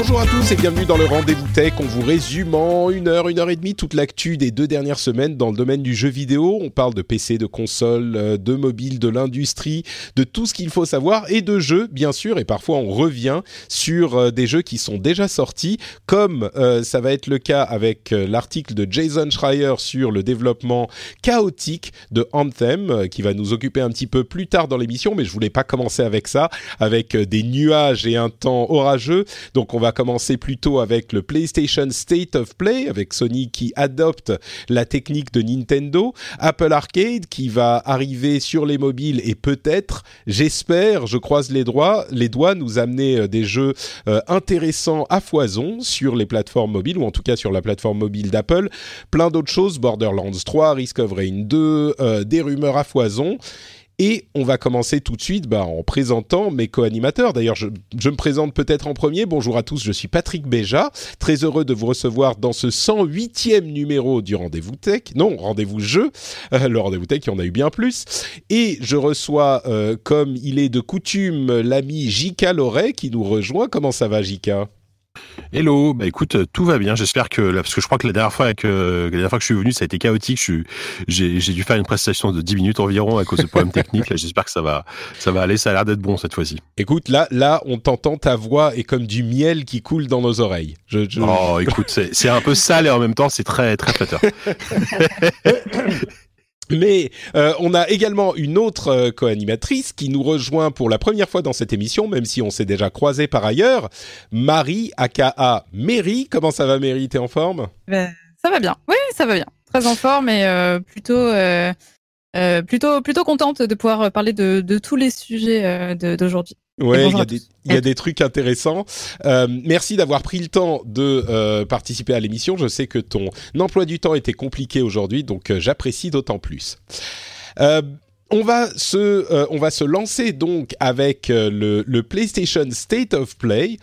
Bonjour à tous et bienvenue dans le Rendez-vous Tech. On vous résume en une heure, une heure et demie toute l'actu des deux dernières semaines dans le domaine du jeu vidéo. On parle de PC, de console, euh, de mobile, de l'industrie, de tout ce qu'il faut savoir et de jeux, bien sûr. Et parfois, on revient sur euh, des jeux qui sont déjà sortis, comme euh, ça va être le cas avec l'article de Jason Schreier sur le développement chaotique de Anthem, qui va nous occuper un petit peu plus tard dans l'émission. Mais je voulais pas commencer avec ça, avec des nuages et un temps orageux. Donc, on va commencer plutôt avec le PlayStation State of Play, avec Sony qui adopte la technique de Nintendo, Apple Arcade qui va arriver sur les mobiles et peut-être, j'espère, je croise les doigts, nous amener euh, des jeux euh, intéressants à foison sur les plateformes mobiles ou en tout cas sur la plateforme mobile d'Apple. Plein d'autres choses, Borderlands 3, Risk of Rain 2, euh, des rumeurs à foison. Et on va commencer tout de suite bah, en présentant mes co-animateurs. D'ailleurs, je, me présente peut-être en premier. Bonjour à tous, je suis Patrick Béja. Très heureux de vous recevoir dans ce 108e numéro du Rendez-vous Tech. Non, Rendez-vous Jeu. Euh, le Rendez-vous Tech, il y en a eu bien plus. Et je reçois, euh, comme il est de coutume, l'ami Jika Loret qui nous rejoint. Comment ça va, Jika Hello, bah écoute, tout va bien. J'espère que là, parce que je crois que la dernière fois que la dernière fois que je suis venu, ça a été chaotique. J'ai dû faire une prestation de 10 minutes environ à cause de problèmes techniques. J'espère que ça va, ça va aller. Ça a l'air d'être bon cette fois-ci. Écoute, là, là, on t'entend, ta voix est comme du miel qui coule dans nos oreilles. Je, je... Oh, écoute, c'est un peu sale et en même temps, c'est très, très flatteur. Mais euh, on a également une autre euh, co-animatrice qui nous rejoint pour la première fois dans cette émission, même si on s'est déjà croisé par ailleurs. Marie, aka Mary. Comment ça va, Mary? T'es en forme? Ben, Ça va bien. Oui, ça va bien. Très en forme et euh, plutôt, euh, plutôt, plutôt contente de pouvoir parler de, de tous les sujets d'aujourd'hui. Ouais, il y, a des, il y a des trucs intéressants. Euh, merci d'avoir pris le temps de euh, participer à l'émission. Je sais que ton emploi du temps était compliqué aujourd'hui, donc euh, j'apprécie d'autant plus. Euh, on va se, euh, on va se lancer donc avec euh, le, le, PlayStation State of Play,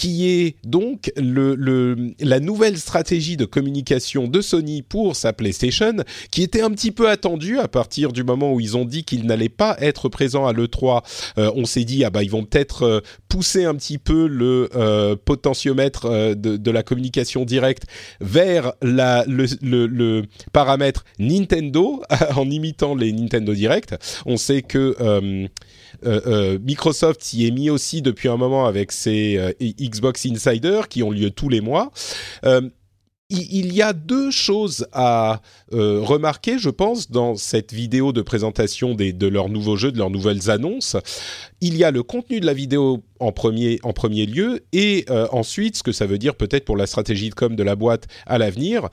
qui est donc le, le, la nouvelle stratégie de communication de Sony pour sa PlayStation, qui était un petit peu attendue à partir du moment où ils ont dit qu'ils n'allaient pas être présents à l'E3. Euh, on s'est dit, ah bah ils vont peut-être pousser un petit peu le potentiomètre de, de, la communication directe vers la, le, le, le paramètre Nintendo, en imitant les Nintendo Direct. On sait que euh, euh, euh, Microsoft s'y est mis aussi depuis un moment avec ses euh, Xbox Insider qui ont lieu tous les mois. il y a deux choses à remarquer, je pense, dans cette vidéo de présentation des, de leurs nouveaux jeux, de leurs nouvelles annonces. Il y a le contenu de la vidéo en premier, en premier lieu, et ensuite ce que ça veut dire peut-être pour la stratégie de com de la boîte à l'avenir.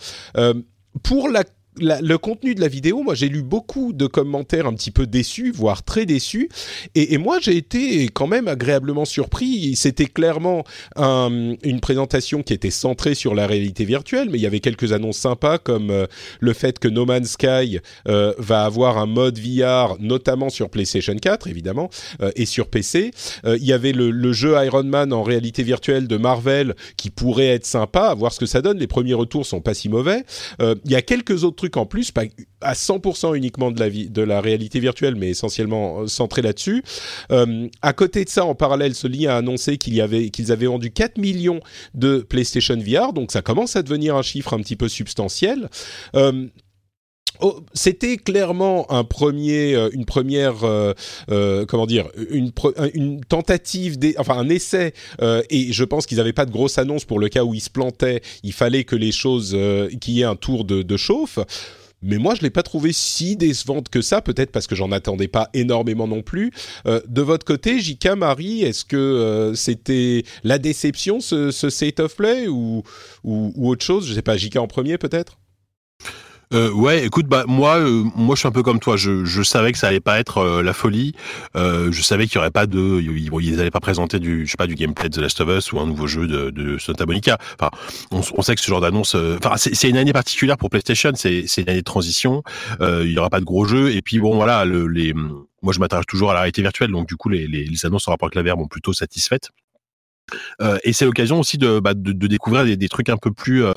Pour la le contenu de la vidéo, moi j'ai lu beaucoup de commentaires un petit peu déçus, voire très déçus, et, moi j'ai été quand même agréablement surpris. C'était clairement un, une présentation qui était centrée sur la réalité virtuelle, mais il y avait quelques annonces sympas comme euh, le fait que No Man's Sky euh, va avoir un mode VR, notamment sur PlayStation 4 évidemment, euh, et sur PC. il y avait le, le, jeu Iron Man en réalité virtuelle de Marvel qui pourrait être sympa, à voir ce que ça donne. Les premiers retours sont pas si mauvais. il y a quelques autres trucs en plus, pas à 100% uniquement de la, réalité virtuelle, mais essentiellement centré là-dessus. Euh, à côté de ça, en parallèle, Sony a annoncé avait, qu'ils avaient vendu 4 millions de PlayStation VR, donc ça commence à devenir un chiffre un petit peu substantiel. Euh, Oh, c'était clairement un premier, euh, une première, euh, euh, comment dire, une, une tentative, enfin un essai, euh, et je pense qu'ils n'avaient pas de grosse annonce pour le cas où ils se plantaient. Il fallait que les choses, qu'il y ait un tour de, de chauffe mais moi je l'ai pas trouvé si décevante que ça, peut-être parce que j'en attendais pas énormément non plus. Euh, de votre côté, J.K. Marie, est-ce que euh, c'était la déception ce, ce, State of Play ou, ou, ou autre chose? Je sais pas, J.K. en premier peut-être? Euh, ouais, écoute, bah moi, euh, moi je suis un peu comme toi. Je, je savais que ça allait pas être euh, la folie. Euh, je savais qu'il y aurait pas de, ils, ils allaient pas présenter du, je sais pas, du gameplay de The Last of Us ou un nouveau jeu de, de Santa Monica. Enfin, on, on sait que ce genre d'annonce, enfin, c'est une année particulière pour PlayStation. C'est une année de transition. il y aura pas de gros jeux. Et puis bon, voilà, le, les, moi je m'attache toujours à la réalité virtuelle, donc du coup les, les, les annonces en rapport avec la VR m'ont plutôt satisfaite. Euh, et c'est l'occasion aussi de, bah, de, de, découvrir des, des, trucs un peu plus euh,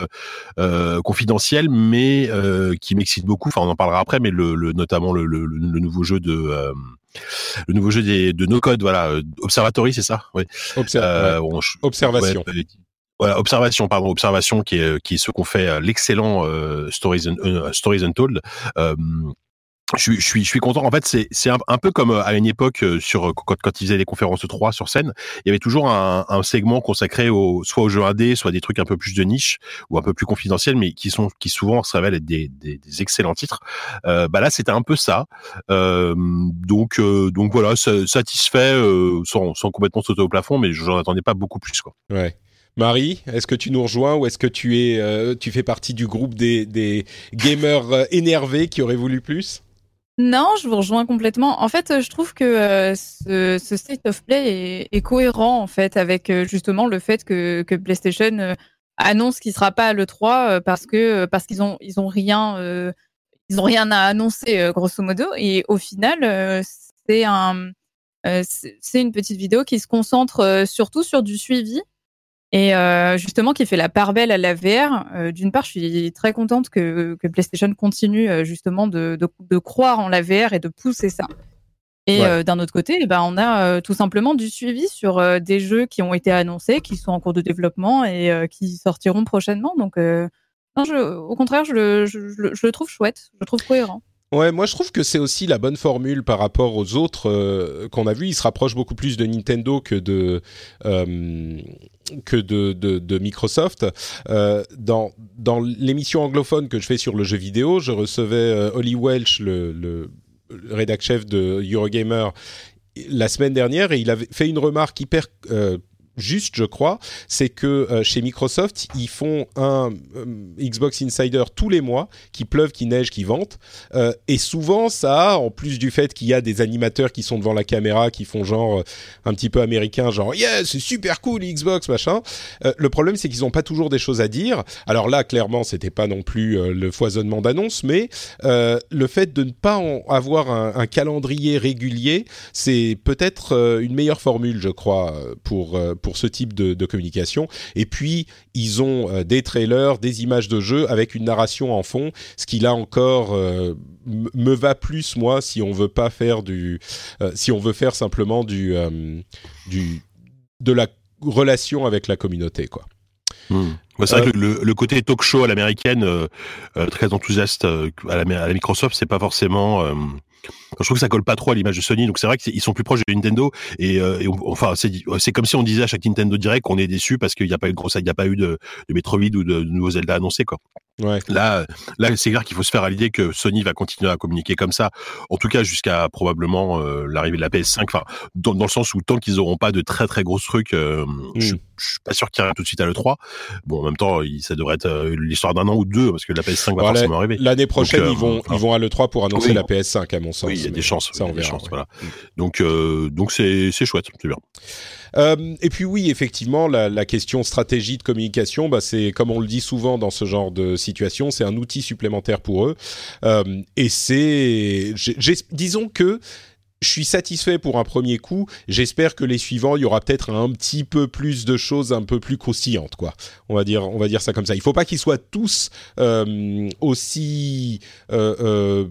euh, confidentiels, mais euh, qui m'excitent beaucoup. Enfin, on en parlera après, mais le, le notamment le, le, le, nouveau jeu de euh, le nouveau jeu des, de No Code, voilà, Observatory, c'est ça? Oui. Ouais. Observation. Ouais, voilà, observation, pardon, observation, qui est qui est ce qu'on fait l'excellent Stories, Stories Untold je, je, suis, je suis content. En fait, c'est, c'est un, peu comme euh, à une époque euh, sur quand, quand ils faisaient des conférences 3 sur scène, il y avait toujours un, un segment consacré au, soit aux jeux indés, soit des trucs un peu plus de niche ou un peu plus confidentiels, mais qui sont qui souvent se révèlent être des, des, des excellents titres. Euh, bah là, c'était un peu ça. Euh, donc euh, donc voilà, satisfait euh, sans, sans complètement sauter au plafond, mais j'en attendais pas beaucoup plus quoi. Ouais. Marie, est-ce que tu nous rejoins ou est-ce que tu es, euh, tu fais partie du groupe des, des gamers énervés qui auraient voulu plus? Non, je vous rejoins complètement. En fait, je trouve que euh, ce, state of play est, cohérent en fait avec euh, justement le fait que, que PlayStation euh, annonce qu'il sera pas à le 3 parce que parce qu'ils ont ils ont rien ils ont rien à annoncer grosso modo et au final c'est un c'est une petite vidéo qui se concentre surtout sur du suivi et euh, justement qui fait la part belle à la VR. Euh, D'une part, je suis très contente que, que PlayStation continue euh, justement de, de, de, croire en la VR et de pousser ça. Et ouais. d'un autre côté, eh ben, on a tout simplement du suivi sur des jeux qui ont été annoncés, qui sont en cours de développement et qui sortiront prochainement. Donc, non, je, au contraire, je le, je, je le trouve chouette, je le trouve cohérent. Ouais, moi je trouve que c'est aussi la bonne formule par rapport aux autres euh, qu'on a vus. Il se rapproche beaucoup plus de Nintendo que de euh, que de, Microsoft. Euh, dans dans l'émission anglophone que je fais sur le jeu vidéo, je recevais euh, Holly Welch, le, le, le rédac chef de Eurogamer, la semaine dernière et il avait fait une remarque hyper euh, juste, je crois, c'est que euh, chez Microsoft, ils font un euh, Xbox Insider tous les mois, qui pleuve, qui neige, qui vente, euh, et souvent ça, en plus du fait qu'il y a des animateurs qui sont devant la caméra, qui font genre un petit peu américain, genre yeah, c'est super cool Xbox machin. Le problème, c'est qu'ils n'ont pas toujours des choses à dire. Alors là, clairement, c'était pas non plus le foisonnement d'annonces, mais le fait de ne pas en avoir un, calendrier régulier, c'est peut-être une meilleure formule, je crois, pour ce type de, de, communication. Et puis, ils ont euh, des trailers, des images de jeu avec une narration en fond, ce qui là encore euh, me va plus, moi, si on veut pas faire du... Euh, si on veut faire simplement du... Du de la relation avec la communauté, quoi. Mmh. C'est vrai que le, le, côté talk show à l'américaine, euh, très enthousiaste à la, à la Microsoft, c'est pas forcément je trouve que ça colle pas trop à l'image de Sony, donc c'est vrai qu'ils sont plus proches de Nintendo. Et, euh, et on, enfin, c'est comme si on disait à chaque Nintendo Direct qu'on est déçu parce qu'il n'y a pas eu de gros, il n'y a pas eu de, de Metroid ou de, de nouveaux Zelda annoncés, quoi. Ouais. Là, là, c'est clair qu'il faut se faire à l'idée que Sony va continuer à communiquer comme ça, en tout cas jusqu'à probablement euh, l'arrivée de la PS5. Enfin, dans, dans, le sens où tant qu'ils n'auront pas de très très gros trucs, euh, mm. je, je suis pas sûr qu'il y ait tout de suite à le 3. Bon, en même temps, il, ça devrait être euh, l'histoire d'un an ou deux parce que la PS5 va voilà, forcément arriver. L'année prochaine, donc, ils vont ils vont à le 3 pour annoncer oui. la PS5 à mon sens. Oui, il y a des chances. Ça, on verra. Chances, ouais. voilà. Mm. Donc donc c'est c'est chouette, c'est bien. Euh, et puis oui, effectivement, la, la, question stratégie de communication, bah, c'est comme on le dit souvent dans ce genre de situation, c'est un outil supplémentaire pour eux. Euh, et c'est, disons que je suis satisfait pour un premier coup. J'espère que les suivants, il y aura peut-être un petit peu plus de choses un peu plus croustillantes, quoi. On va dire, on va dire ça comme ça. Il faut pas qu'ils soient tous euh, aussi euh, euh,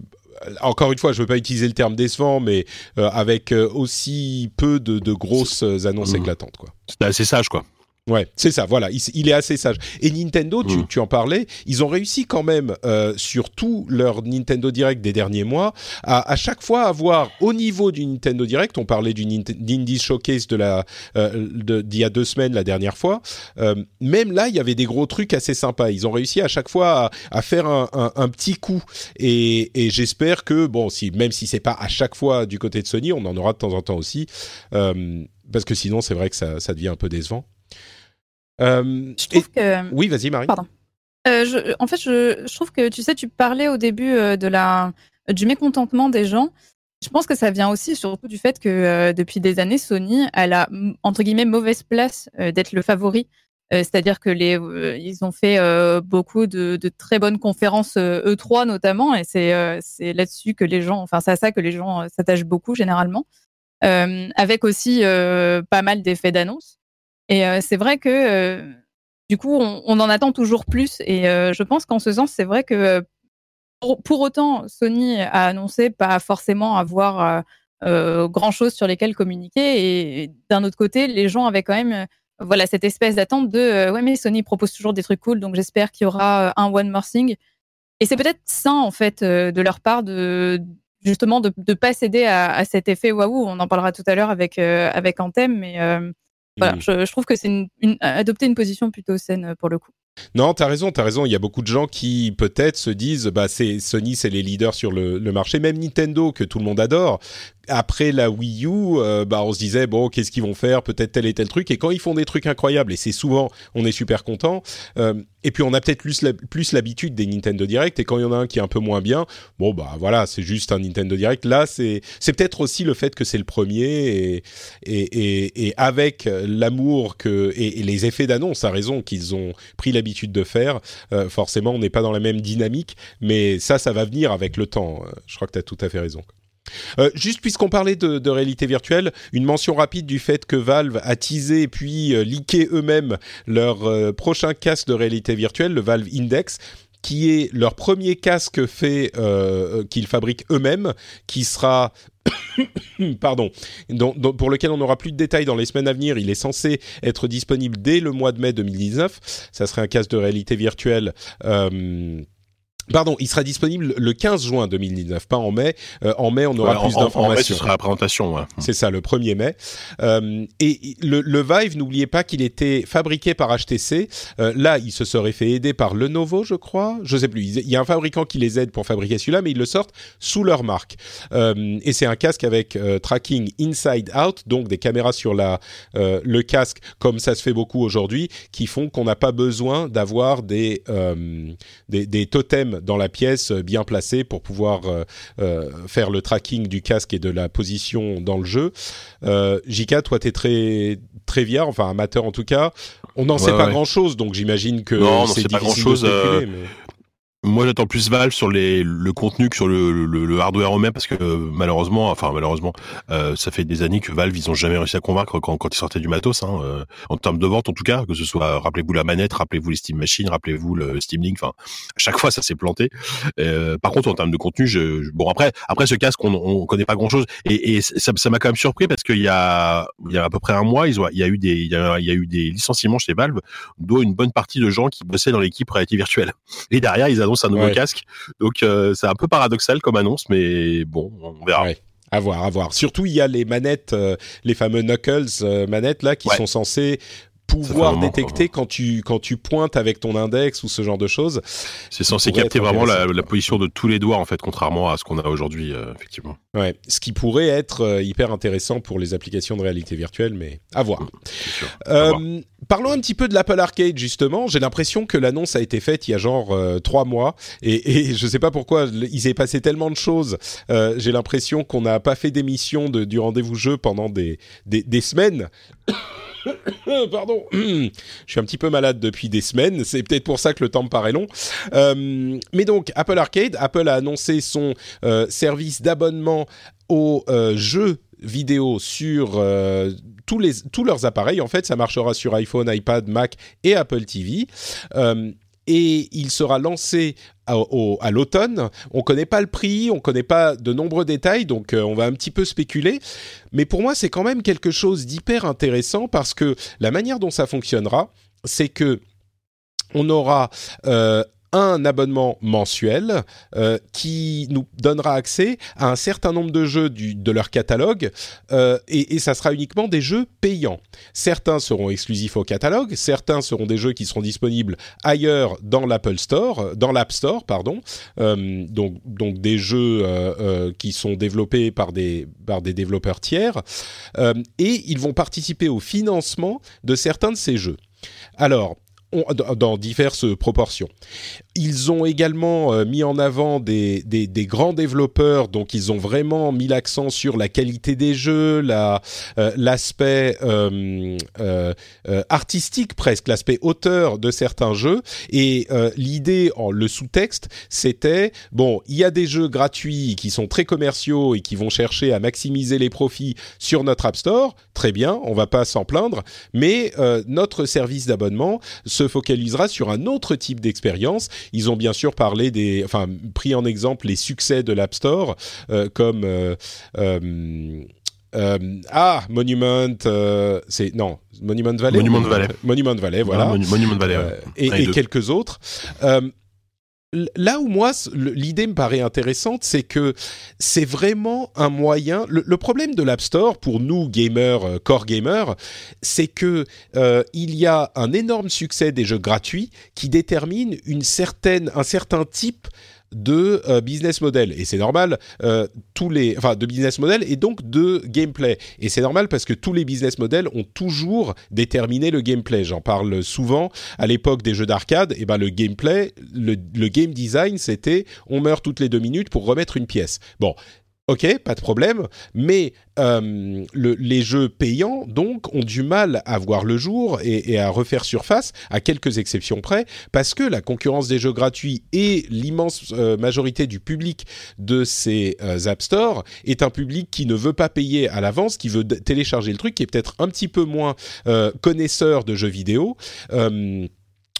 encore une fois, je ne veux pas utiliser le terme décevant, mais euh, avec euh, aussi peu de, de grosses annonces mmh. éclatantes, quoi. C'est assez sage, quoi. Ouais, c'est ça, voilà, il, est assez sage. Et Nintendo, tu, Mm. tu en parlais, ils ont réussi quand même, euh, sur tout leur Nintendo Direct des derniers mois, à, à chaque fois avoir, au niveau du Nintendo Direct, on parlait du Nint- Nindies Showcase de la, euh, de- d'il y a deux semaines, la dernière fois, euh, même là, il y avait des gros trucs assez sympas. Ils ont réussi à chaque fois à, à faire un, un- un petit coup. Et, et j'espère que, bon, si, même si c'est pas à chaque fois du côté de Sony, on en aura de temps en temps aussi, euh, parce que sinon, c'est vrai que ça, ça devient un peu décevant. Euh, Je et- trouve que. oui, vas-y, Marie. Pardon. Euh, je, en fait, je, je trouve que tu sais, tu parlais au début euh, de la du mécontentement des gens. Je pense que ça vient aussi surtout du fait que euh, depuis des années, Sony, a m- entre guillemets mauvaise place euh, d'être le favori. Euh, C'est-à-dire que les, ils ont fait beaucoup de, de très bonnes conférences euh, E3 notamment, et c'est c'est là-dessus que les gens, enfin c'est à ça que les gens s'attachent beaucoup généralement, avec aussi pas mal d'effets d'annonce. Et euh, c'est vrai que euh, du coup, on, en attend toujours plus. Et euh, je pense qu'en ce sens, c'est vrai que pour, autant, Sony a annoncé pas forcément avoir grand chose sur lesquels communiquer. Et d'un autre côté, les gens avaient quand même voilà cette espèce d'attente de euh, ouais mais Sony propose toujours des trucs cool, donc j'espère qu'il y aura un one more thing. Et c'est peut-être sain en fait de leur part de justement de ne pas céder à, à cet effet waouh. On en parlera tout à l'heure avec avec Anthem, mais voilà, Mhm. je, je trouve que c'est une, une, adopter une position plutôt saine euh, pour le coup. Non, t'as raison, t'as raison. Il y a beaucoup de gens qui peut-être se disent, bah c'est Sony, c'est les leaders sur le, le marché. Même Nintendo que tout le monde adore. Après la Wii U, euh, bah on se disait bon, qu'est-ce qu'ils vont faire? Peut-être tel et tel truc. Et quand ils font des trucs incroyables, et c'est souvent, on est super content. Euh, et puis on a peut-être plus l'habitude des Nintendo Direct. Et quand il y en a un qui est un peu moins bien, bon bah voilà, c'est juste un Nintendo Direct. Là, c'est peut-être aussi le fait que c'est le premier et et, et, avec l'amour que et, les effets d'annonce, à raison qu'ils ont pris l'habitude de faire. euh, forcément, on n'est pas dans la même dynamique, mais ça, ça va venir avec le temps. Je crois que tu as tout à fait raison. Euh, juste puisqu'on parlait de, réalité virtuelle, une mention rapide du fait que Valve a teasé puis euh, eux-mêmes leur euh, prochain casque de réalité virtuelle, le Valve Index qui est leur premier casque fait euh, qu'ils fabriquent eux-mêmes, qui sera pardon, pour lequel on n'aura plus de détails dans les semaines à venir. Il est censé être disponible dès le mois de mai 2019. Ça serait un casque de réalité virtuelle. Pardon, il sera disponible le 15 juin 2019, pas en mai. Euh, en mai, on aura Ouais, plus en- en- mai, d'informations. ce sera la présentation. ouais. C'est ça, le 1er mai. Euh, et le, le Vive, n'oubliez pas qu'il était fabriqué par HTC. Euh, là, il se serait fait aider par Lenovo, je crois. Je sais plus. Il y a un fabricant qui les aide pour fabriquer celui-là, mais ils le sortent sous leur marque. Euh, et c'est un casque avec euh, tracking inside out, donc des caméras sur la euh, le casque, comme ça se fait beaucoup aujourd'hui, qui font qu'on n'a pas besoin d'avoir des, euh, des des totems dans la pièce euh, bien placés pour pouvoir euh, euh, faire le tracking du casque et de la position dans le jeu. Euh, Jika, toi, t'es très très VR, enfin amateur en tout cas. On n'en sait pas ouais. grand chose, donc j'imagine que c'est sait pas difficile de spéculer, euh, mais- Moi, j'attends plus Valve sur les, le contenu que sur le, le, le hardware eux-mêmes parce que malheureusement, enfin malheureusement, euh, ça fait des années que Valve ils ont jamais réussi à convaincre quand, quand ils sortaient du matos, hein, euh, en termes de vente en tout cas, que ce soit rappelez-vous la manette, rappelez-vous les Steam Machines, rappelez-vous le Steam Link, enfin chaque fois ça s'est planté. Euh, par contre, en termes de contenu, je, bon après après ce casque on, on connaît pas grand-chose et, et ça ça m'a quand même surpris parce qu'il y a il y a à peu près un mois, ils ont il y a eu des il y a eu des licenciements chez Valve, dont une bonne partie de gens qui bossaient dans l'équipe réalité virtuelle. Et derrière, ils un nouveau Ouais. casque. Donc euh, c'est un peu paradoxal comme annonce, mais bon, on verra. Ouais. À voir, à voir. Surtout, il y a les manettes, euh, les fameux knuckles euh, manettes là, qui Ouais. sont censées pouvoir détecter quand tu quand tu pointes avec ton index ou ce genre de choses. C'est censé capter vraiment la, la position de tous les doigts en fait, contrairement à ce qu'on a aujourd'hui, euh, effectivement. Ouais, ce qui pourrait être euh, hyper intéressant pour les applications de réalité virtuelle, mais à voir. À voir. Euh, parlons un petit peu de l'Apple Arcade justement. J'ai l'impression que l'annonce a été faite il y a genre euh, trois mois et, et je sais pas pourquoi il s'est passé tellement de choses. Euh, J'ai l'impression qu'on n'a pas fait d'émission de- du rendez-vous jeu pendant des, des, des semaines. Pardon, je suis un petit peu malade depuis des semaines. C'est peut-être pour ça que le temps me paraît long. Euh, mais donc Apple Arcade, Apple a annoncé son euh, service d'abonnement aux euh, jeux vidéo sur tous, les, tous leurs appareils. En fait, ça marchera sur iPhone, iPad, Mac et Apple TV. Et il sera lancé à, l'automne. On connaît pas le prix, on connaît pas de nombreux détails, donc euh, on va un petit peu spéculer. Mais pour moi, c'est quand même quelque chose d'hyper intéressant parce que la manière dont ça fonctionnera, c'est que on aura euh, un abonnement mensuel euh, qui nous donnera accès à un certain nombre de jeux du, de leur catalogue euh, et, et, ça sera uniquement des jeux payants. Certains seront exclusifs au catalogue, certains seront des jeux qui seront disponibles ailleurs dans l'Apple Store, dans l'App Store, pardon. Euh, donc, donc des jeux euh, euh, qui sont développés par des, par des développeurs tiers et ils vont participer au financement de certains de ces jeux. Alors, dans diverses proportions. Ils ont également euh, mis en avant des, des, grands développeurs, donc ils ont vraiment mis l'accent sur la qualité des jeux, la euh, l'aspect euh, euh, euh artistique presque, l'aspect auteur de certains jeux. Et l'idée, le sous-texte, c'était bon, il y a des jeux gratuits qui sont très commerciaux et qui vont chercher à maximiser les profits sur notre App Store. Très bien, on va pas s'en plaindre, mais notre service d'abonnement se focalisera sur un autre type d'expérience. Ils ont bien sûr parlé des, enfin, pris en exemple les succès de l'App Store, euh, comme euh, euh, euh, ah Monument, euh, c'est non Monument Valley. Monument Valley. Monument Valley, voilà. Ah, Monument Valley. Ouais. et, et quelques autres là où moi l'idée me paraît intéressante, c'est que c'est vraiment un moyen. Le, problème de l'App Store pour nous gamers, euh, core gamers, c'est que euh, il y a un énorme succès des jeux gratuits qui détermine une certaine, un certain type de euh, business model. Et c'est normal euh, tous les enfin de business model et donc de gameplay. Et c'est normal parce que tous les business models ont toujours déterminé le gameplay. J'en parle souvent. À l'époque des jeux d'arcade et ben le gameplay le, le game design c'était on meurt toutes les deux minutes pour remettre une pièce. Bon Ok, pas de problème, mais euh, le, les jeux payants, donc, ont du mal à voir le jour et, à refaire surface, à quelques exceptions près, parce que la concurrence des jeux gratuits et l'immense euh, majorité du public de ces euh, App Store est un public qui ne veut pas payer à l'avance, qui veut télécharger le truc, qui est peut-être un petit peu moins connaisseur de jeux vidéo.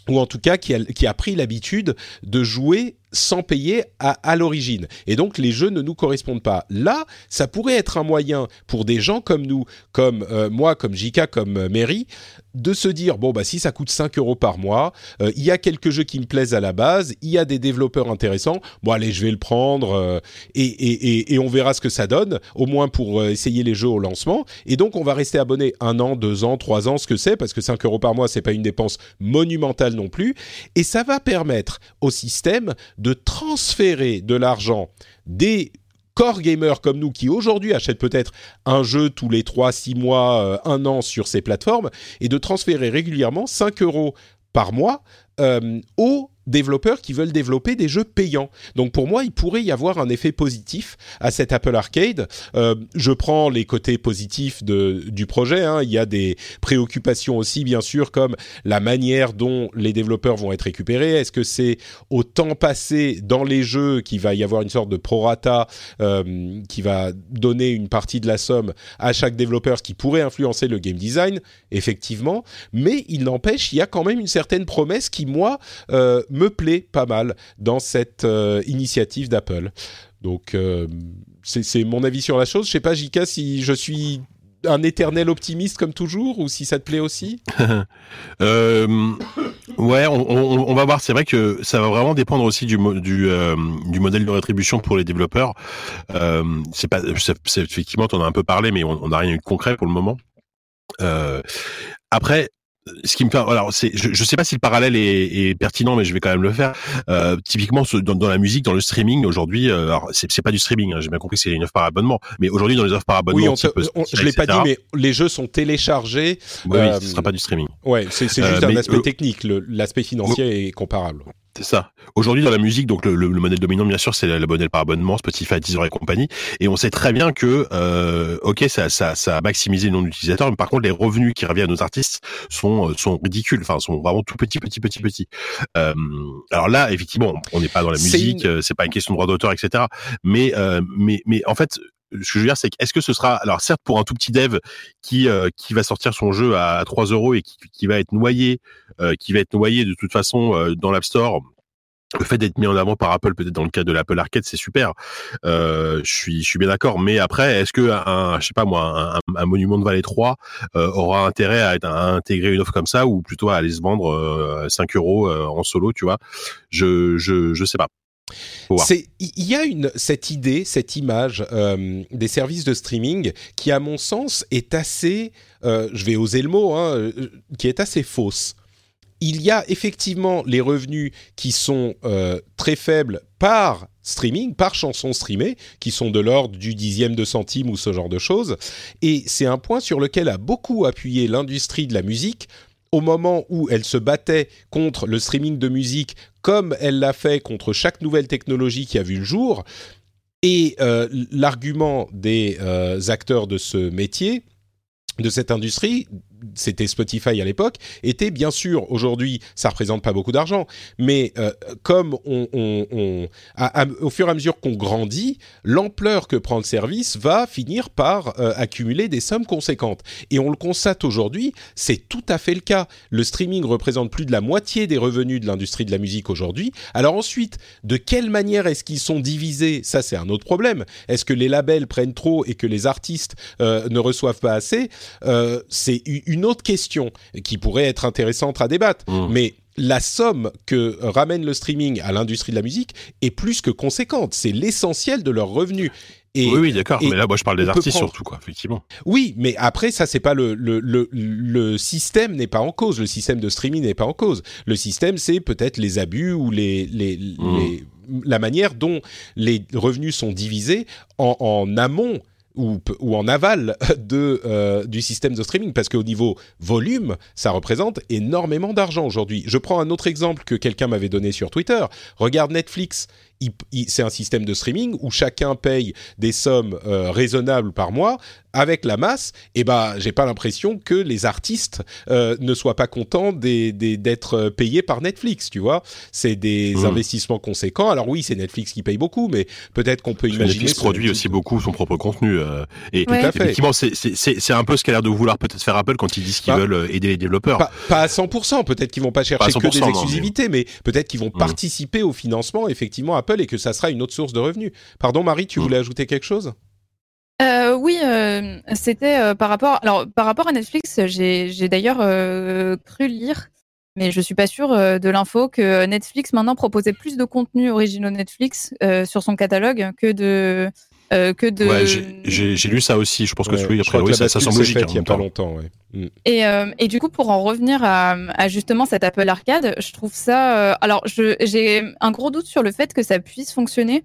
Ou en tout cas qui a pris l'habitude de jouer sans payer à, l'origine. Et donc les jeux ne nous correspondent pas. Là, ça pourrait être un moyen pour des gens comme nous, comme euh, moi, comme Jika, comme euh, Mary, de se dire bon bah si ça coûte 5 euros par mois, euh, il y a quelques jeux qui me plaisent à la base, il y a des développeurs intéressants, bon allez je vais le prendre et, et, on verra ce que ça donne, au moins pour essayer les jeux au lancement. Et donc on va rester abonné un an, deux ans, trois ans, ce que c'est, parce que 5 euros par mois c'est pas une dépense monumentale non plus. Et ça va permettre au système de transférer de l'argent des core gamers comme nous qui aujourd'hui achètent peut-être un jeu tous les 3, 6 mois, euh, un an sur ces plateformes et de transférer régulièrement 5 euros par mois euh, aux développeurs qui veulent développer des jeux payants. Donc pour moi, il pourrait y avoir un effet positif à cet Apple Arcade. Euh, je prends les côtés positifs du projet. Hein. Il y a des préoccupations aussi, bien sûr, comme la manière dont les développeurs vont être récupérés. Est-ce que c'est au temps passé dans les jeux qu'il va y avoir une sorte de prorata euh, qui va donner une partie de la somme à chaque développeur, ce qui pourrait influencer le game design, effectivement. Mais il n'empêche, il y a quand même une certaine promesse qui, moi, euh, me plaît pas mal dans cette euh, initiative d'Apple. Donc euh, c'est mon avis sur la chose. Je sais pas, Jika, si je suis un éternel optimiste comme toujours ou si ça te plaît aussi? Euh, Ouais, on, va voir. C'est vrai que ça va vraiment dépendre aussi du, modèle de rétribution pour les développeurs. C'est pas, c'est, effectivement, on en a un peu parlé, mais on n'a rien eu de concret pour le moment. Après, ce qui me fait, alors c'est, je, je sais pas si le parallèle est, est, pertinent, mais je vais quand même le faire. Euh, typiquement, dans, dans, la musique, dans le streaming aujourd'hui, euh, alors c'est, c'est pas du streaming, hein, j'ai bien compris que c'est une offre par abonnement, mais aujourd'hui dans les offres par abonnement, oui, on, type, on je l'ai pas dit, mais les jeux sont téléchargés. Oui, euh, oui ce sera pas du streaming. Ouais, c'est, c'est juste un aspect technique. Le, l'aspect financier est comparable. C'est ça. Aujourd'hui, dans la musique, donc le, le, le, modèle dominant, bien sûr, c'est modèle par abonnement, Spotify, Deezer et compagnie. Et on sait très bien que, euh, ok, ça, ça, ça a maximisé le nombre d'utilisateurs, mais par contre, les revenus qui reviennent aux artistes sont, sont ridicules. Enfin, sont vraiment tout petits, petits, petits, petits. Euh, alors là, effectivement, on n'est pas dans la musique, c'est une... pas une question de droit d'auteur, etc. Mais, euh, mais, mais en fait, ce que je veux dire, c'est qu'est-ce que ce sera, alors certes pour un tout petit dev qui qui va sortir son jeu à 3 euros et qui, va être noyé, qui va être noyé de toute façon dans l'App Store le fait d'être mis en avant par Apple, peut-être dans le cas de l'Apple Arcade, c'est super. Euh, je suis, bien d'accord. Mais après, est-ce que un, je sais pas moi, un, Monument de Vallée 3 euh, aura intérêt à, à, intégrer une offre comme ça ou plutôt à aller se vendre euh, 5 euros euh, en solo, tu vois? Je, je, je sais pas. Il y a cette idée, cette image euh, des services de streaming qui, à mon sens, est assez, euh, je vais oser le mot, hein, euh, qui est assez fausse il y a effectivement les revenus qui sont très faibles par streaming, par chanson streamée, qui sont de l'ordre du dixième de centime ou ce genre de choses. Et c'est un point sur lequel a beaucoup appuyé l'industrie de la musique au moment où elle se battait contre le streaming de musique, comme elle l'a fait contre chaque nouvelle technologie qui a vu le jour. Et euh, l'argument des euh, acteurs de ce métier, de cette industrie, c'était Spotify à l'époque, était bien sûr, aujourd'hui, ça représente pas beaucoup d'argent, mais euh, comme on, au fur et à mesure qu'on grandit, l'ampleur que prend le service va finir par euh, accumuler des sommes conséquentes. Et on le constate aujourd'hui, c'est tout à fait le cas. Le streaming représente plus de la moitié des revenus de l'industrie de la musique aujourd'hui. Alors ensuite, de quelle manière est-ce qu'ils sont divisés? Ça, c'est un autre problème. Est-ce que les labels prennent trop et que les artistes euh, ne reçoivent pas assez? C'est une autre question qui pourrait être intéressante à débattre. Mmh. Mais la somme que ramène le streaming à l'industrie de la musique est plus que conséquente. C'est l'essentiel de leurs revenus. Et, oui, oui, d'accord. Mais là, moi, je parle des artistes prendre... surtout, quoi, effectivement. Oui, mais après, ça, c'est pas le le le, le système n'est pas en cause. Le système de streaming n'est pas en cause. Le système, c'est peut-être les abus ou les les, mmh. les la manière dont les revenus sont divisés en, en amont ou, en aval de, euh, du système de streaming, parce qu'au niveau volume, ça représente énormément d'argent aujourd'hui. Je prends un autre exemple que quelqu'un m'avait donné sur Twitter. Regarde Netflix c'est un système de streaming où chacun paye des sommes euh, raisonnables par mois avec la masse. Et ben, j'ai pas l'impression que les artistes euh, ne soient pas contents d'être payés par Netflix. Tu vois, c'est des mmh. investissements conséquents. Alors oui, c'est Netflix qui paye beaucoup, mais peut-être qu'on peut imaginer. Netflix produit aussi beaucoup son propre contenu. Euh, et Tout à fait. effectivement, c'est, un peu ce qu'a l'air de vouloir peut-être faire Apple quand ils disent qu'ils Pas- veulent aider les développeurs. Pas, pas à 100%, peut-être qu'ils vont pas chercher Pas que des 100%, non, exclusivités, mais, peut-être qu'ils vont Mm. participer au financement, effectivement, Apple, et que ça sera une autre source de revenus. Pardon, Marie, tu Mm. voulais ajouter quelque chose? Euh, oui, euh, c'était euh, par rapport. Alors, par rapport à Netflix, j'ai j'ai d'ailleurs euh, cru lire, mais je suis pas sûre euh, de l'info que Netflix maintenant proposait plus de contenus originaux Netflix euh, sur son catalogue que de euh, que de. Ouais, j'ai- lu ça aussi. Je pense que je après, oui, ça, ça semble logique. faite en il y a pas temps. longtemps, ouais. Mm. Et, euh, et du coup, pour en revenir à, à justement cet Apple Arcade, je trouve ça. euh, alors, j'ai un gros doute sur le fait que ça puisse fonctionner,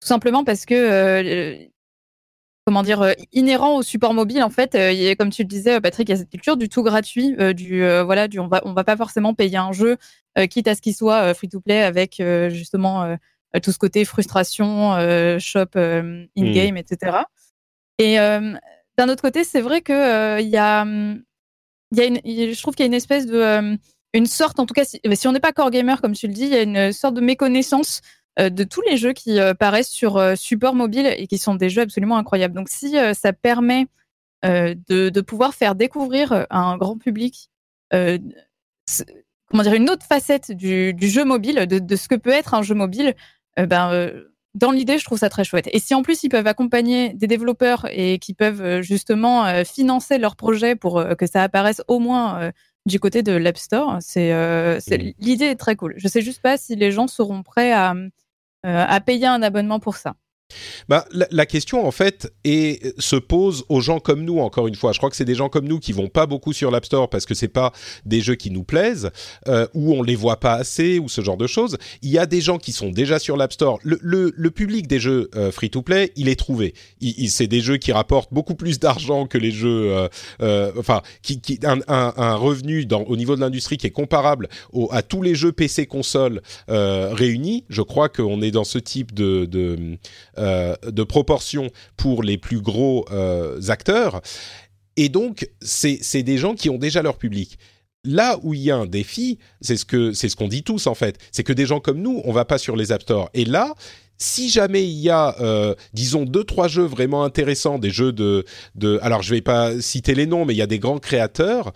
tout simplement parce que, euh, comment dire, euh, inhérent au support mobile, en fait, euh, il y a, comme tu le disais, Patrick, il y a cette culture du tout gratuit, euh, du euh, voilà, du on va on va pas forcément payer un jeu, euh, quitte à ce qu'il soit free to play, avec euh, justement euh, tout ce côté frustration, euh, shop euh, in game, etc. Et euh, d'un autre côté, c'est vrai que euh, il y a, y a une, je trouve qu'il y a une espèce de, euh, une sorte, en tout cas, si, si on n'est pas core gamer comme tu le dis, il y a une sorte de méconnaissance euh, de tous les jeux qui euh, paraissent sur euh, support mobile et qui sont des jeux absolument incroyables. Donc, si euh, ça permet euh, de, de pouvoir faire découvrir euh, à un grand public, euh, comment dire, une autre facette du, du jeu mobile, de, de ce que peut être un jeu mobile, euh, ben euh, dans l'idée, je trouve ça très chouette. Et si en plus ils peuvent accompagner des développeurs et qui peuvent euh, justement euh, financer leur projet pour euh, que ça apparaisse au moins euh, du côté de l'App Store, c'est euh, l'idée est très cool. Je sais juste pas si les gens seront prêts à euh, à payer un abonnement pour ça. Bah, la, question en fait est, se pose aux gens comme nous encore une fois. Je crois que c'est des gens comme nous qui vont pas beaucoup sur l'App Store parce que c'est pas des jeux qui nous plaisent euh, ou on les voit pas assez ou ce genre de choses. Il y a des gens qui sont déjà sur l'App Store. Le, public des jeux euh, free to play, il est trouvé. C'est des jeux qui rapportent beaucoup plus d'argent que les jeux, euh, euh, enfin, qui, qui un, revenu au niveau de l'industrie qui est comparable à tous les jeux PC console euh, réunis. Je crois qu'on est dans ce type de, de proportion pour les plus gros euh, acteurs. Et donc, c'est des gens qui ont déjà leur public. Là où il y a un défi, c'est ce que c'est ce qu'on dit tous en fait, c'est que des gens comme nous, on va pas sur les App Store. Et là, si jamais il y a, euh, disons, deux trois jeux vraiment intéressants, des jeux de, de, alors je vais pas citer les noms, mais il y a des grands créateurs.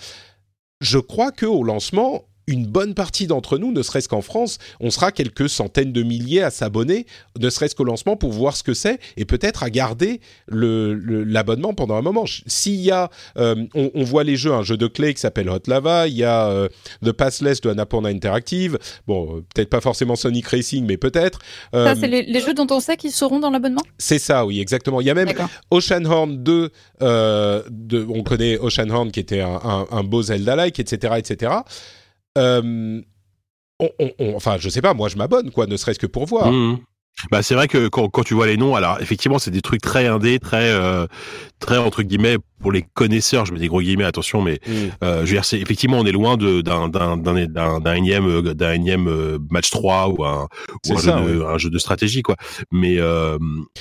Je crois que au lancement, une bonne partie d'entre nous, ne serait-ce qu'en France, on sera quelques centaines de milliers à s'abonner, ne serait-ce qu'au lancement pour voir ce que c'est et peut-être à garder l'abonnement pendant un moment. S'il y a, euh, on, voit les jeux, un jeu de clé qui s'appelle Hot Lava, il y a euh, The Passless de Annapurna Interactive, bon, peut-être pas forcément Sonic Racing, mais peut-être. Euh, ça, c'est les, jeux dont on sait qu'ils seront dans l'abonnement? C'est ça, oui, exactement. Il y a même Oceanhorn 2, de, on connaît Oceanhorn qui était un, un, un beau Zelda-like, etc., etc., euh, enfin, je sais pas, moi je m'abonne, quoi, ne serait-ce que pour voir. Mmh. Bah c'est vrai que quand, quand, tu vois les noms, alors effectivement c'est des trucs très indés, très euh, très entre guillemets pour les connaisseurs, je mets des gros guillemets attention, mais mm. euh, je veux dire c'est effectivement on est loin de d'un d'un d'un d'un énième d'un énième euh, match 3 ou un ou un, jeu de, un, jeu de, stratégie quoi. Mais euh,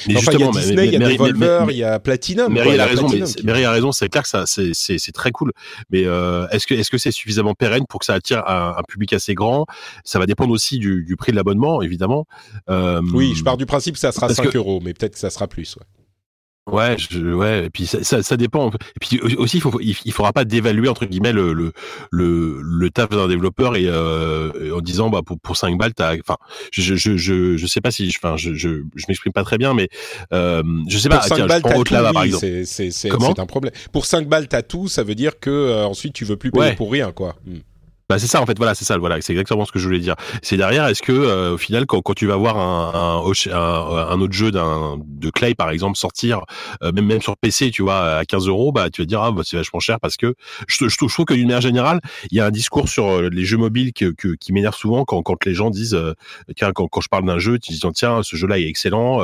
mais justement, il y a Disney, il y a Devolver, il y a Platinum. Mary a raison, Mary a raison, c'est clair que ça c'est c'est c'est très cool. Mais euh, est-ce que est-ce que c'est suffisamment pérenne pour que ça attire un, un, public assez grand? Ça va dépendre aussi du, du prix de l'abonnement évidemment. Euh, oui je pars du principe que ça sera 5 euros, mais peut-être que ça sera plus. Ouais. Ouais, je, ouais, et puis ça, ça, ça, dépend. Et puis aussi, il faut, il, faudra pas dévaluer entre guillemets le le le, le taf d'un développeur et euh, en disant bah pour pour 5 balles, t'as, enfin, je, je je je sais pas si, enfin, je je, je m'exprime pas très bien, mais euh, je sais pour pas. 5 tiens, balles, t'as tout, là, par exemple. C'est c'est c'est un problème. Pour 5 balles, t'as tout, ça veut dire que euh, ensuite tu veux plus payer pour rien, quoi. Hmm. Bah c'est ça en fait, voilà, c'est ça, voilà, c'est exactement ce que je voulais dire. C'est derrière, est-ce que euh, au final, quand, quand, tu vas voir un, un, autre jeu d'un de Clay par exemple sortir, euh, même même sur PC, tu vois, à 15 euros, bah tu vas dire ah bah, c'est vachement cher parce que je, je, trouve que d'une manière générale, il y a un discours sur euh, les jeux mobiles que, qui m'énerve souvent quand, quand les gens disent, quand, quand je parle d'un jeu, ils disent tiens ce jeu-là est excellent,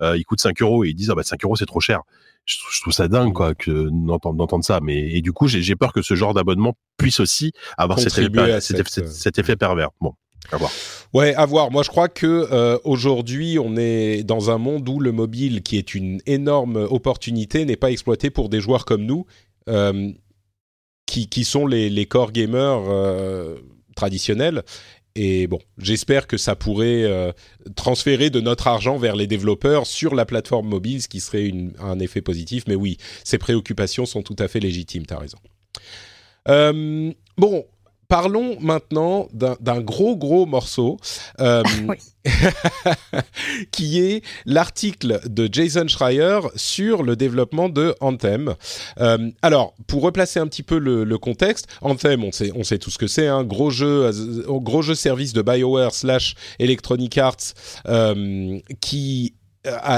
il coûte 5 euros et ils disent ah bah 5 euros c'est trop cher je, trouve ça dingue quoi que d'entendre ça mais et du coup j'ai peur que ce genre d'abonnement puisse aussi avoir cet effet, cet, effet, pervers bon à voir. Ouais, à voir. Moi, je crois que euh, aujourd'hui, on est dans un monde où le mobile, qui est une énorme opportunité, n'est pas exploité pour des joueurs comme nous, euh, qui, qui, sont les, les core gamers euh, traditionnels et bon, j'espère que ça pourrait euh, transférer de notre argent vers les développeurs sur la plateforme mobile, ce qui serait un effet positif. Mais oui, ces préoccupations sont tout à fait légitimes, tu as raison. Euh, bon, parlons maintenant d'un gros gros morceau euh, qui est l'article de Jason Schreier sur le développement de Anthem. Euh, alors, pour replacer un petit peu le, contexte, Anthem, on sait, on sait tout ce que c'est, un hein, gros jeu, euh, gros jeu service de BioWare slash Electronic Arts qui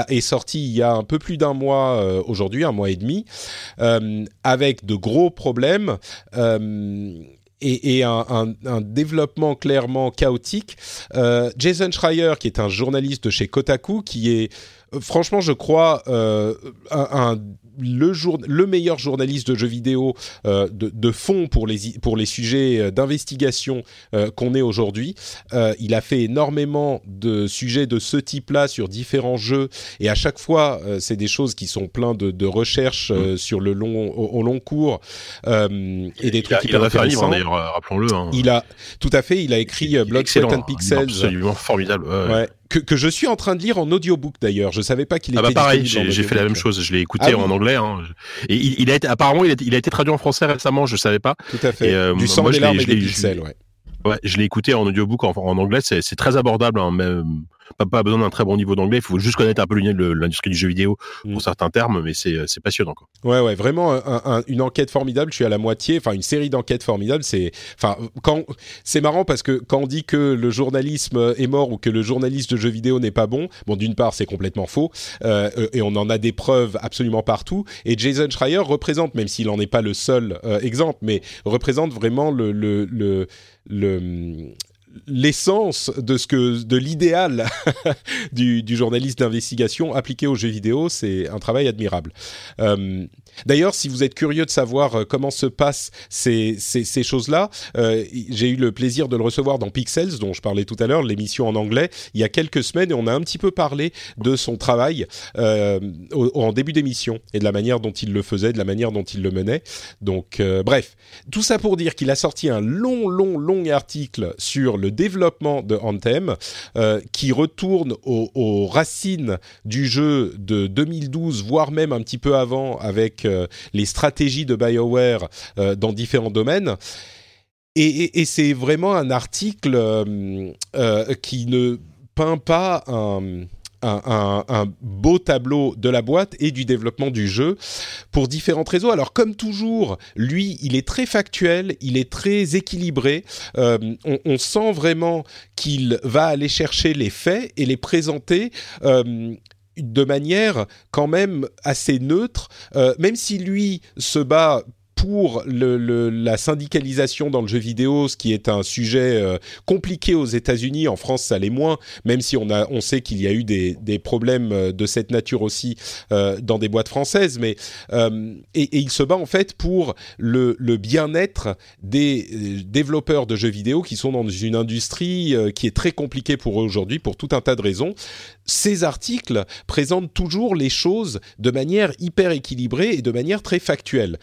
est sorti il y a un peu plus d'un mois aujourd'hui, un mois et demi, avec de gros problèmes et, un, développement clairement chaotique. Euh, Jason Schreier, qui est un journaliste chez Kotaku, qui est euh, franchement, je crois, euh, un, le, jour, le meilleur journaliste de jeux vidéo euh, de, de, fond pour les, pour les sujets euh, d'investigation euh, qu'on est aujourd'hui. Euh, il a fait énormément de sujets de ce type-là sur différents jeux et à chaque fois, euh, c'est des choses qui sont plein de, de recherches mm. sur le long, au, long cours et des trucs a, il a un livre d'ailleurs, rappelons-le. Hein. Il a tout à fait, il a écrit Blood, Sweat and Pixels. Absolument formidable. Ouais. ouais que, que, je suis en train de lire en audiobook d'ailleurs. Je savais pas qu'il était. Ah bah pareil, j'ai fait la même chose. Je l'ai écouté ah en anglais. Hein. Et il, il, a été apparemment il a, il a, été traduit en français récemment. Je savais pas. Tout à fait. Et, euh, du sang, des larmes et des pixels, ouais. Ouais, je l'ai écouté en audiobook en, en anglais. C'est très abordable. Hein, même, pas, pas besoin d'un très bon niveau d'anglais. Il faut juste connaître un peu l'industrie du jeu vidéo pour mm. certains termes, mais c'est passionnant. Quoi. Ouais, ouais, vraiment un, une enquête formidable. Je suis à la moitié, enfin une série d'enquêtes formidables. C'est, enfin, quand c'est marrant parce que quand on dit que le journalisme est mort ou que le journaliste de jeux vidéo n'est pas bon, bon, d'une part, c'est complètement faux euh, et on en a des preuves absolument partout. Et Jason Schreier représente, même s'il n'en est pas le seul euh, exemple, mais représente vraiment le, le, le, le l'essence de ce que de l'idéal du, du, journaliste d'investigation appliqué aux jeux vidéo, c'est un travail admirable. Euh, D'ailleurs, si vous êtes curieux de savoir euh, comment se passent ces, choses-là, euh, j'ai eu le plaisir de le recevoir dans Pixels, dont je parlais tout à l'heure, l'émission en anglais, il y a quelques semaines, et on a un petit peu parlé de son travail euh, en début d'émission et de la manière dont il le faisait, de la manière dont il le menait. Donc, bref, tout ça pour dire qu'il a sorti un long, long, long article sur le développement de Anthem, qui retourne aux racines du jeu de 2012, voire même un petit peu avant, avec euh, les stratégies de BioWare euh, dans différents domaines. Et, c'est vraiment un article euh, qui ne peint pas un, beau tableau de la boîte et du développement du jeu pour différentes raisons. Alors comme toujours, lui, il est très factuel, il est très équilibré. On, sent vraiment qu'il va aller chercher les faits et les présenter. De manière quand même assez neutre, euh, même si lui se bat pour la syndicalisation dans le jeu vidéo, ce qui est un sujet euh, compliqué aux États-Unis. En France, ça l'est moins, même si on, a, on sait qu'il y a eu des, problèmes euh, de cette nature aussi euh, dans des boîtes françaises. Mais et, il se bat en fait pour le, bien-être des développeurs de jeux vidéo qui sont dans une industrie qui est très compliquée pour eux aujourd'hui pour tout un tas de raisons. Ces articles présentent toujours les choses de manière hyper équilibrée et de manière très factuelle.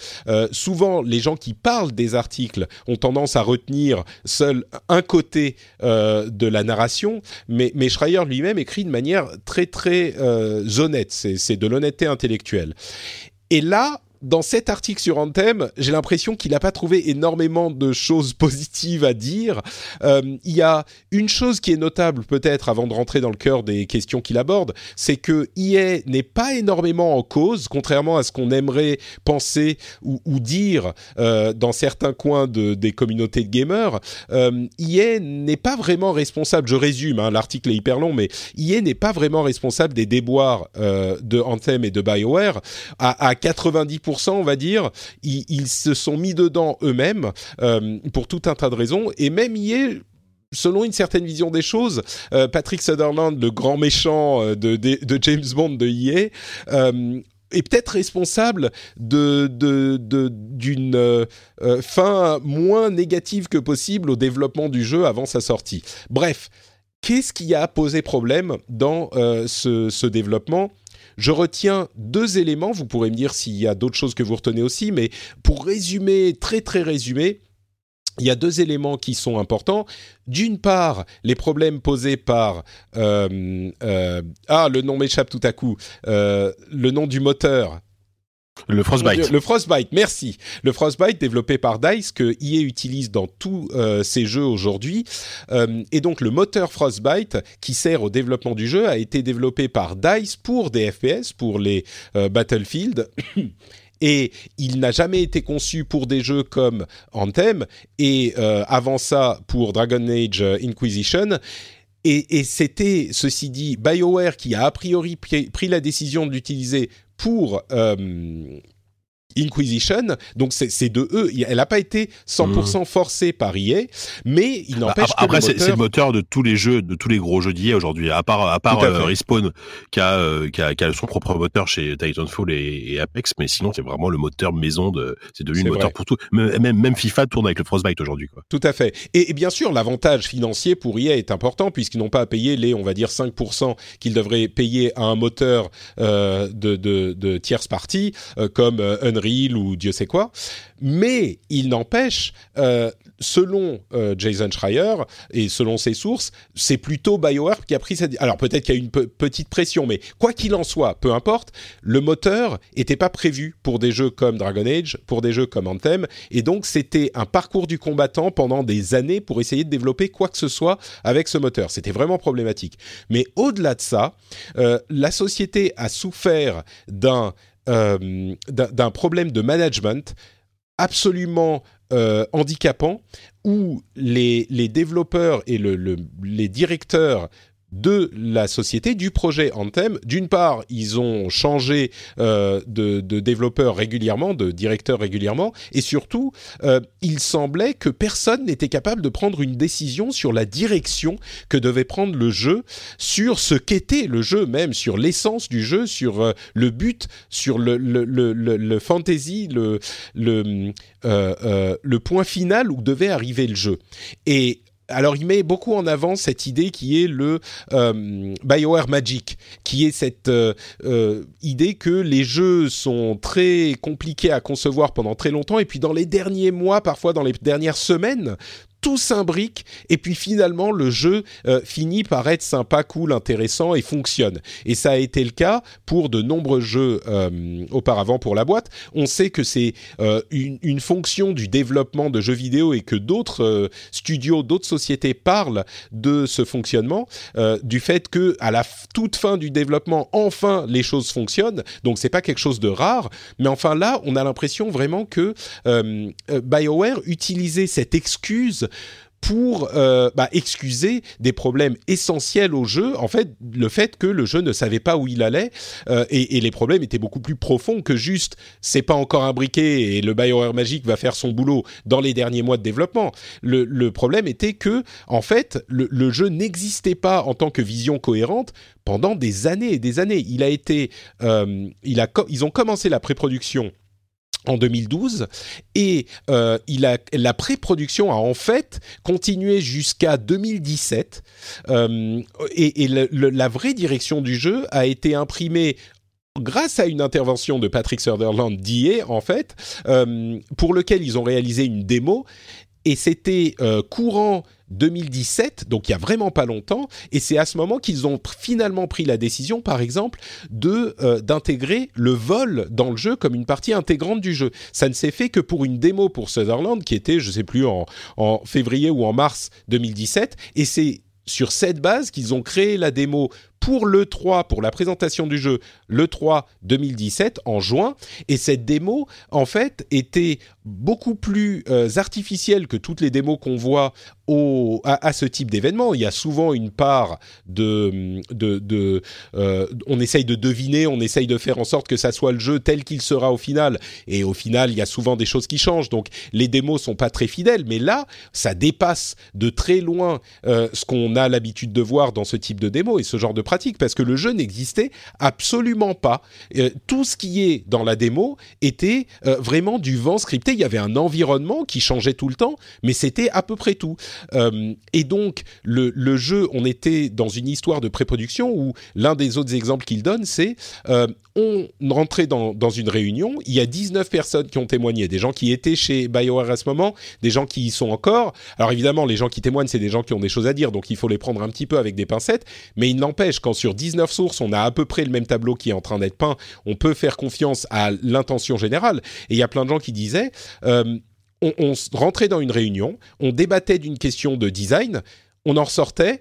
Souvent, les gens qui parlent des articles ont tendance à retenir seul un côté euh, de la narration, mais, Schreier lui-même écrit de manière très très euh, honnête. C'est de l'honnêteté intellectuelle. Et là, dans cet article sur Anthem, j'ai l'impression qu'il n'a pas trouvé énormément de choses positives à dire. Euh, il y a une chose qui est notable peut-être avant de rentrer dans le cœur des questions qu'il aborde, c'est que EA n'est pas énormément en cause, contrairement à ce qu'on aimerait penser ou, dire euh, dans certains coins de, des communautés de gamers. Euh, EA n'est pas vraiment responsable, je résume, hein, l'article est hyper long, mais EA n'est pas vraiment responsable des déboires euh, de Anthem et de BioWare. À 90%, on va dire, ils, se sont mis dedans eux-mêmes euh, pour tout un tas de raisons, et même EA selon une certaine vision des choses, euh, Patrick Sutherland, le grand méchant euh, de, James Bond de EA, est peut-être responsable d'une fin moins négative que possible au développement du jeu avant sa sortie. Bref, qu'est-ce qui a posé problème dans ce développement? Je retiens deux éléments, vous pourrez me dire s'il y a d'autres choses que vous retenez aussi, mais pour résumer, très très résumé, il y a deux éléments qui sont importants. D'une part, les problèmes posés par euh, euh, ah le nom m'échappe tout à coup, euh, le nom du moteur. Le Frostbite. Le Frostbite, merci. Le Frostbite développé par Dice que EA utilise dans tous euh, ses jeux aujourd'hui. Euh, et donc le moteur Frostbite qui sert au développement du jeu a été développé par Dice pour des FPS, pour les euh, Battlefield. Et il n'a jamais été conçu pour des jeux comme Anthem et avant ça pour Dragon Age Inquisition. Et, et c'était, ceci dit, BioWare qui a a priori pris la décision de l'utiliser pour euh, Inquisition. Donc c'est de eux. Elle n'a pas été 100% forcée par EA, mais il Bah, n'empêche que après, le c'est c'est le moteur... de tous les jeux, de tous les gros jeux d'IA aujourd'hui. À part, à part à euh. Respawn, qui a, euh, qui, a, qui a son propre moteur chez Titanfall et, et Apex, mais sinon, c'est vraiment le moteur maison de, c'est devenu le moteur vrai. pour tout. Même, même, FIFA tourne avec le Frostbite aujourd'hui. Tout à fait. Et, et bien sûr, l'avantage financier pour EA est important puisqu'ils n'ont pas à payer les, on va dire, 5% qu'ils devraient payer à un moteur euh, de, de, de tierce partie euh, comme euh, Ou Dieu sait quoi. Mais il n'empêche, euh, selon euh, Jason Schreier et selon ses sources, c'est plutôt BioWare qui a pris cette... Alors peut-être qu'il y a une pe- petite pression, mais quoi qu'il en soit, peu importe, le moteur n'était pas prévu pour des jeux comme Dragon Age, pour des jeux comme Anthem, et donc c'était un parcours du combattant pendant des années pour essayer de développer quoi que ce soit avec ce moteur. C'était vraiment problématique. Mais au-delà de ça, euh, la société a souffert d'un euh, d'un problème de management absolument euh, handicapant où les, les développeurs et le, le- les directeurs de la société, du projet Anthem. D'une part, ils ont changé euh, de, développeurs régulièrement, de directeurs régulièrement, et surtout, euh, il semblait que personne n'était capable de prendre une décision sur la direction que devait prendre le jeu, sur ce qu'était le jeu même, sur l'essence du jeu, sur euh, le but, sur le, le, le, fantasy, le, le point final où devait arriver le jeu. Et alors il met beaucoup en avant cette idée qui est le euh, BioWare Magic, qui est cette euh, euh, idée que les jeux sont très compliqués à concevoir pendant très longtemps et puis dans les derniers mois, parfois dans les dernières semaines, tout s'imbrique et puis finalement le jeu euh, finit par être sympa, cool, intéressant et fonctionne. Et ça a été le cas pour de nombreux jeux euh, auparavant pour la boîte. On sait que c'est euh, une, une, fonction du développement de jeux vidéo et que d'autres studios, d'autres sociétés parlent de ce fonctionnement, du fait que à la toute fin du développement, enfin les choses fonctionnent. Donc c'est pas quelque chose de rare, mais enfin là, on a l'impression vraiment que BioWare utilisait cette excuse pour euh, bah, excuser des problèmes essentiels au jeu. En fait, le fait que le jeu ne savait pas où il allait euh, et, les problèmes étaient beaucoup plus profonds que juste c'est pas encore imbriqué et le BioWare Magic va faire son boulot dans les derniers mois de développement. Le, problème était que en fait le, jeu n'existait pas en tant que vision cohérente pendant des années et des années. Il a été, euh, ils ont commencé la pré-production en 2012 et euh, il a, la pré-production a en fait continué jusqu'à 2017 euh, et, la vraie direction du jeu a été imprimée grâce à une intervention de Patrick Sutherland d'IA en fait euh, pour lequel ils ont réalisé une démo. Et c'était courant 2017, donc il y a vraiment pas longtemps, et c'est à ce moment qu'ils ont finalement pris la décision, par exemple, de euh, d'intégrer le vol dans le jeu comme une partie intégrante du jeu. Ça ne s'est fait que pour une démo pour Sutherland qui était, je sais plus, en, en février ou en mars 2017, et c'est sur cette base qu'ils ont créé la démo pour le 3, pour la présentation du jeu, le 3 2017 en juin. Et cette démo, en fait, était beaucoup plus euh, artificielle que toutes les démos qu'on voit à, ce type d'événement. Il y a souvent une part de euh, on essaye de deviner, on essaye de faire en sorte que ça soit le jeu tel qu'il sera au final. Et au final, il y a souvent des choses qui changent. Donc les démos sont pas très fidèles. Mais là, ça dépasse de très loin euh, ce qu'on a l'habitude de voir dans ce type de démo et ce genre de parce que le jeu n'existait absolument pas. Euh, tout ce qui est dans la démo était euh, vraiment du vent scripté. Il y avait un environnement qui changeait tout le temps, mais c'était à peu près tout. Euh, et donc le, jeu, on était dans une histoire de pré-production où l'un des autres exemples qu'il donne, c'est on rentrait dans, dans une réunion, il y a 19 personnes qui ont témoigné, des gens qui étaient chez BioWare à ce moment, des gens qui y sont encore. Alors évidemment, les gens qui témoignent, c'est des gens qui ont des choses à dire, donc il faut les prendre un petit peu avec des pincettes, mais il n'empêche quand sur 19 sources, on a à peu près le même tableau qui est en train d'être peint, on peut faire confiance à l'intention générale. Et il y a plein de gens qui disaient, euh, on, rentrait dans une réunion, on débattait d'une question de design, on en ressortait,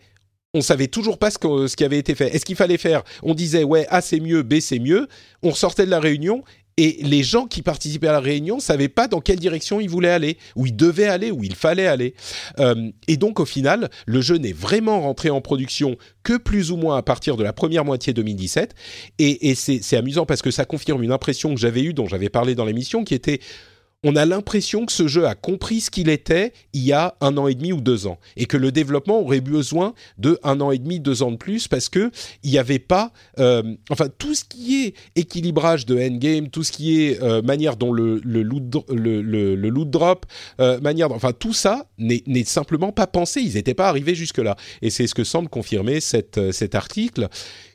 on savait toujours pas ce, que, ce qui avait été fait. Est-ce qu'il fallait faire? On disait ouais, A c'est mieux, B c'est mieux. On sortait de la réunion et les gens qui participaient à la réunion savaient pas dans quelle direction ils voulaient aller, où ils devaient aller, où il fallait aller. Euh, et donc au final, le jeu n'est vraiment rentré en production que plus ou moins à partir de la première moitié 2017. Et, et c'est amusant parce que ça confirme une impression que j'avais eue, dont j'avais parlé dans l'émission, qui était on a l'impression que ce jeu a compris ce qu'il était il y a un an et demi ou deux ans et que le développement aurait besoin de un an et demi, deux ans de plus parce que il n'y avait pas, euh, enfin tout ce qui est équilibrage de endgame, tout ce qui est euh, manière dont le, loot, drop, euh, manière, enfin tout ça n'est simplement pas pensé. Ils n'étaient pas arrivés jusque là et c'est ce que semble confirmer cet article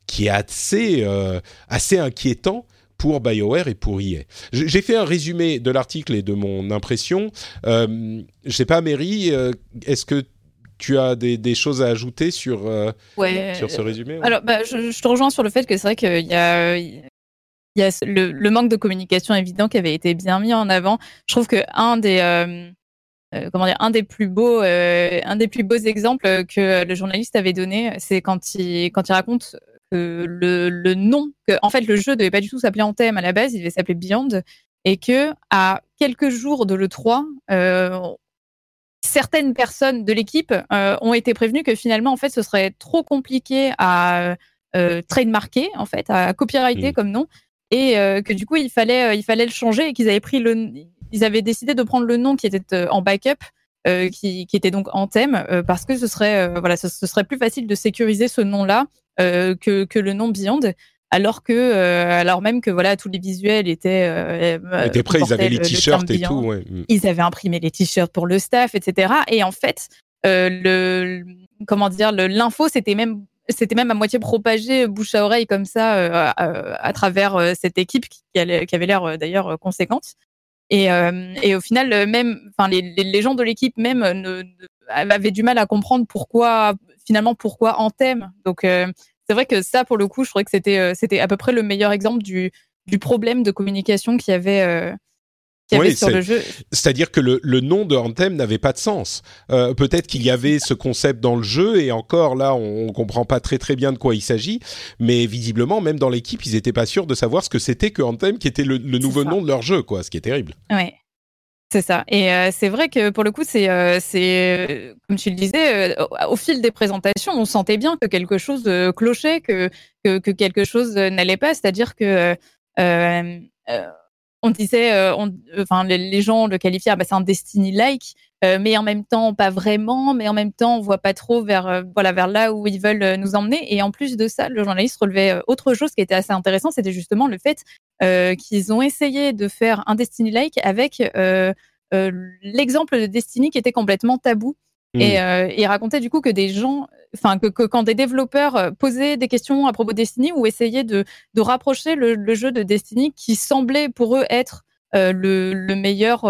qui est assez assez inquiétant pour BioWare et pour EA. J'ai fait un résumé de l'article et de mon impression. Euh, je sais pas, Mary, euh, est-ce que tu as des, des, choses à ajouter sur, euh, ouais. sur ce résumé ouais? Alors, bah, je, je, te rejoins sur le fait que c'est vrai qu'il y a, il y a le, le, manque de communication évident qui avait été bien mis en avant. Je trouve que un des euh, comment dire, un des plus beaux, un des plus beaux exemples que le journaliste avait donné, c'est quand il quand il raconte que le, le nom, que en fait le jeu devait pas du tout s'appeler Anthem à la base, il devait s'appeler Beyond, et que à quelques jours de le 3, euh, certaines personnes de l'équipe ont été prévenues que finalement, en fait, ce serait trop compliqué à trademarker, en fait, à copyrighter mmh. comme nom, et que du coup, il fallait, il fallait le changer et qu'ils avaient pris le, ils avaient décidé de prendre le nom qui était en backup. qui, qui, était donc en thème parce que ce serait voilà ce, serait plus facile de sécuriser ce nom là que, que le nom Beyond alors que euh, alors même que voilà tous les visuels étaient euh, euh, étaient prêts ils avaient les t-shirts et tout ouais. Ils avaient imprimé les t-shirts pour le staff etc et en fait le comment dire l'info c'était même c'était même à moitié propagé bouche à oreille comme ça à, travers cette équipe qui, qui avait l'air d'ailleurs conséquente. Et, et au final même enfin les, les, gens de l'équipe même ne, avaient du mal à comprendre pourquoi finalement pourquoi en thème donc c'est vrai que ça, pour le coup, je trouvais que c'était euh, c'était à peu près le meilleur exemple du, du problème de communication qu'il y avait. Euh, avait sur le jeu. C'est-à-dire que le, le, nom de Anthem n'avait pas de sens. Euh, Peut-être qu'il y avait ce concept dans le jeu et encore là, on, on comprend pas très très bien de quoi il s'agit. Mais visiblement, même dans l'équipe, ils n'étaient pas sûrs de savoir ce que c'était que Anthem, qui était le, le nouveau nom de leur jeu, quoi. Ce qui est terrible. Ouais. C'est ça. Et euh, c'est vrai que pour le coup, c'est, euh, euh, comme tu le disais, au fil des présentations, on sentait bien que quelque chose clochait, que, que, que quelque chose n'allait pas. C'est-à-dire que on disait, enfin les, gens le qualifiaient, ah, bah, c'est un Destiny-like, mais en même temps pas vraiment, mais en même temps on voit pas trop vers voilà vers là où ils veulent nous emmener. Et en plus de ça, le journaliste relevait autre chose qui était assez intéressant, c'était justement le fait euh, qu'ils ont essayé de faire un Destiny-like avec euh, euh, l'exemple de Destiny qui était complètement tabou. Hmm. Et, euh, et racontait du coup que des gens, enfin que, que, quand des développeurs posaient des questions à propos de Destiny ou essayaient de, de rapprocher le, le, jeu de Destiny qui semblait pour eux être le, le, meilleur,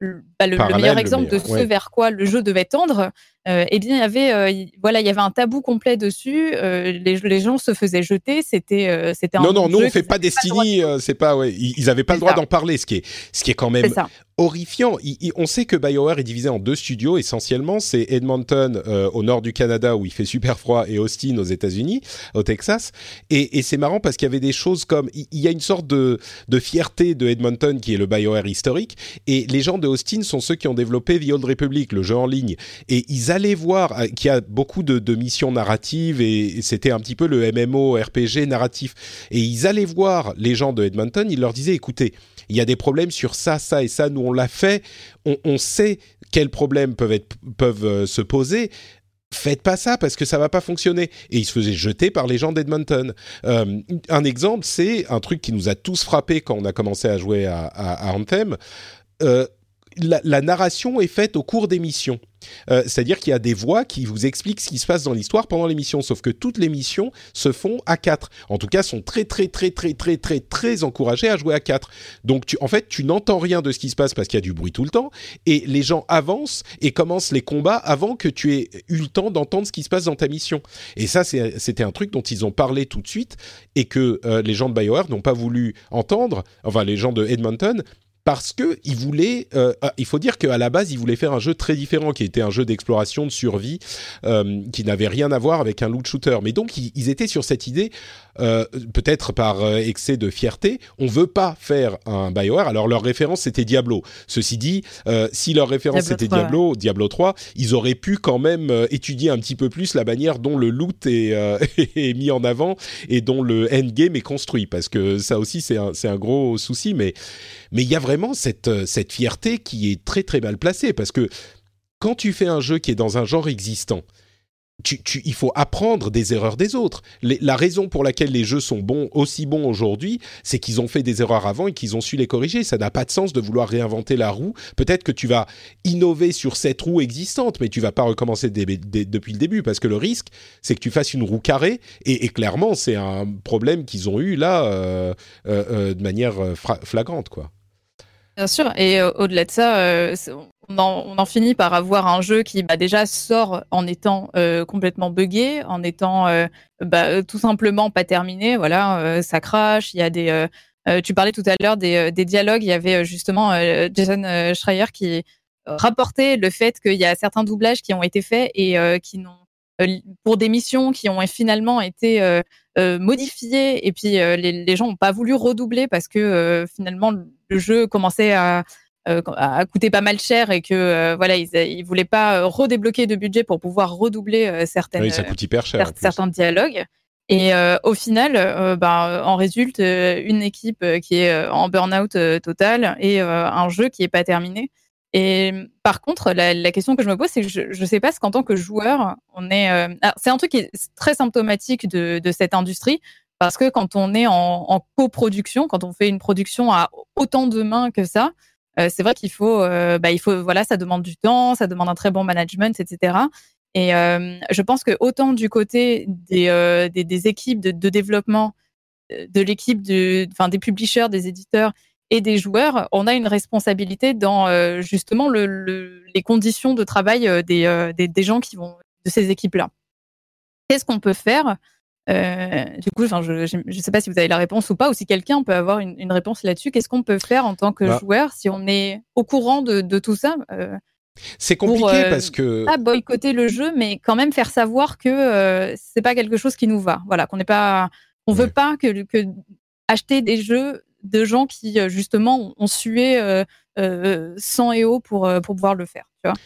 bah, le, meilleur exemple de ce vers quoi le jeu devait tendre, eh bien il y avait euh, voilà il y avait un tabou complet dessus. Euh, les, les, gens se faisaient jeter. C'était euh, c'était non non nous on fait pas Destiny. C'est pas ouais ils, avaient pas le droit d'en parler. Ce qui est ce qui est quand même horrifiant. on sait que BioWare est divisé en deux studios essentiellement. C'est Edmonton au nord du Canada où il fait super froid et Austin aux États-Unis, au Texas. Et, et c'est marrant parce qu'il y avait des choses comme il y, a une sorte de de fierté de Edmonton qui est le BioWare historique et les gens de Austin sont ceux qui ont développé The Old Republic, le jeu en ligne. Et ils allez voir euh, qu'il y a beaucoup de, missions narratives et, c'était un petit peu le MMO RPG narratif. Et ils allaient voir les gens de Edmonton, ils leur disaient, écoutez, il y a des problèmes sur ça, ça et ça, nous on l'a fait, on, sait quels problèmes peuvent, euh, se poser, faites pas ça parce que ça va pas fonctionner. Et ils se faisaient jeter par les gens d'Edmonton. Euh, un exemple, c'est un truc qui nous a tous frappé quand on a commencé à jouer à, Anthem. La, narration est faite au cours des missions. Euh, c'est-à-dire qu'il y a des voix qui vous expliquent ce qui se passe dans l'histoire pendant l'émission, sauf que toutes les missions se font à 4. En tout cas, sont très très très très très très très encouragées à jouer à 4. Donc en fait, tu n'entends rien de ce qui se passe parce qu'il y a du bruit tout le temps, et les gens avancent et commencent les combats avant que tu aies eu le temps d'entendre ce qui se passe dans ta mission. Et ça, c'était un truc dont ils ont parlé tout de suite et que euh, les gens de BioWare n'ont pas voulu entendre, enfin les gens de Edmonton parce que il voulait, euh, ah, il faut dire qu'à la base, il voulait faire un jeu très différent, qui était un jeu d'exploration, de survie, euh, qui n'avait rien à voir avec un loot shooter. Mais donc, ils, étaient sur cette idée, euh, peut-être par excès de fierté, on veut pas faire un Bioware. Alors leur référence c'était Diablo. Ceci dit, si leur référence c'était Diablo, Diablo 3, ils auraient pu quand même étudier un petit peu plus la manière dont le loot est, est, mis en avant et dont le endgame est construit, parce que ça aussi c'est un, un gros souci. Mais mais il y a vraiment cette, euh, cette fierté qui est très très mal placée parce que quand tu fais un jeu qui est dans un genre existant, tu, tu, il faut apprendre des erreurs des autres. la raison pour laquelle les jeux sont bons, aussi bons aujourd'hui, c'est qu'ils ont fait des erreurs avant et qu'ils ont su les corriger. Ça n'a pas de sens de vouloir réinventer la roue. Peut-être que tu vas innover sur cette roue existante, mais tu vas pas recommencer depuis le début parce que le risque, c'est que tu fasses une roue carrée. Et, clairement, c'est un problème qu'ils ont eu là euh, euh, euh de manière flagrante, quoi. Bien sûr, et euh, au-delà de ça, euh, on, en, finit par avoir un jeu qui bah, déjà sort en étant euh, complètement buggé, en étant bah, tout simplement pas terminé. Voilà, ça crache. Il y a des. tu parlais tout à l'heure des, des, dialogues. Il y avait justement Jason Schreier qui rapportait le fait qu'il y a certains doublages qui ont été faits et qui n'ont pour des missions qui ont finalement été modifiées et puis les, les, gens n'ont pas voulu redoubler parce que finalement le jeu commençait à a coûté pas mal cher et que voilà, ils, ils voulaient pas redébloquer de budget pour pouvoir redoubler certaines, oui, ça coûte hyper cher, certains dialogues. Et au final, bah, en résulte une équipe qui est en burn-out total et un jeu qui est pas terminé. Et par contre, la, question que je me pose, c'est que je ne sais pas ce qu'en tant que joueur, on est. c'est un truc qui est très symptomatique de, de, cette industrie. Parce que quand on est en, en coproduction, quand on fait une production à autant de mains que ça, euh, c'est vrai qu'il faut, euh, bah, il faut, voilà, ça demande du temps, ça demande un très bon management, etc. Et euh, je pense que autant du côté des, des, équipes de, développement, de l'équipe de, enfin, des publishers, des éditeurs et des joueurs, on a une responsabilité dans justement le, le, les conditions de travail des, des gens qui vont de ces équipes-là. Qu'est-ce qu'on peut faire? Euh, du coup, je ne sais pas si vous avez la réponse ou pas, ou si quelqu'un peut avoir une, réponse là-dessus. Qu'est-ce qu'on peut faire en tant que bah. joueur si on est au courant de, tout ça euh, C'est compliqué euh, parce que pas boycotter le jeu, mais quand même faire savoir que c'est pas quelque chose qui nous va. Voilà, qu'on n'est pas, on veut pas que, que acheter des jeux de gens qui justement ont sué sang et eau pour pour pouvoir le faire. Tu vois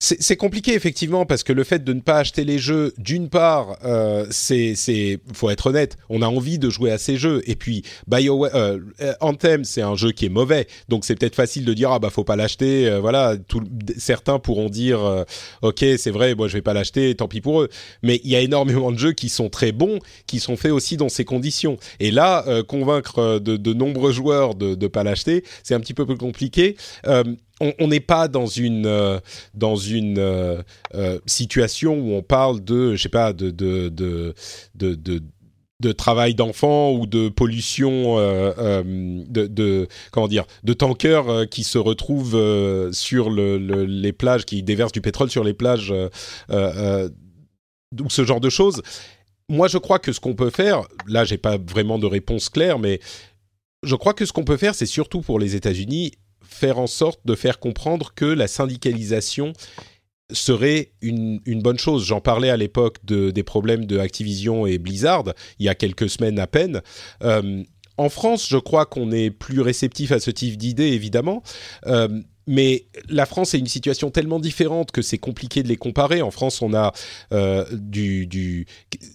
c'est compliqué effectivement parce que le fait de ne pas acheter les jeux, d'une part, euh, c'est, c'est, faut être honnête, on a envie de jouer à ces jeux. Et puis, BioWare, euh, Anthem, c'est un jeu qui est mauvais, donc c'est peut-être facile de dire ah bah faut pas l'acheter. Euh, voilà, tout, certains pourront dire euh, ok c'est vrai, moi je vais pas l'acheter, tant pis pour eux. Mais il y a énormément de jeux qui sont très bons, qui sont faits aussi dans ces conditions. Et là, convaincre de, de, nombreux joueurs de ne pas l'acheter, c'est un petit peu plus compliqué on n'est pas dans une euh, dans une euh, euh, situation où on parle de je sais pas de de de travail d'enfant ou de pollution de, comment dire de tankers qui se retrouvent sur le, les plages qui déversent du pétrole sur les plages ou ce genre de choses. Moi je crois que ce qu'on peut faire là j'ai pas vraiment de réponse claire mais je crois que ce qu'on peut faire c'est surtout pour les États-Unis faire en sorte de faire comprendre que la syndicalisation serait une, bonne chose. J'en parlais à l'époque de, des problèmes de Activision et Blizzard, il y a quelques semaines à peine. Euh, en France, je crois qu'on est plus réceptif à ce type d'idée, évidemment. Euh, mais la France est une situation tellement différente que c'est compliqué de les comparer. En France, on a euh, du,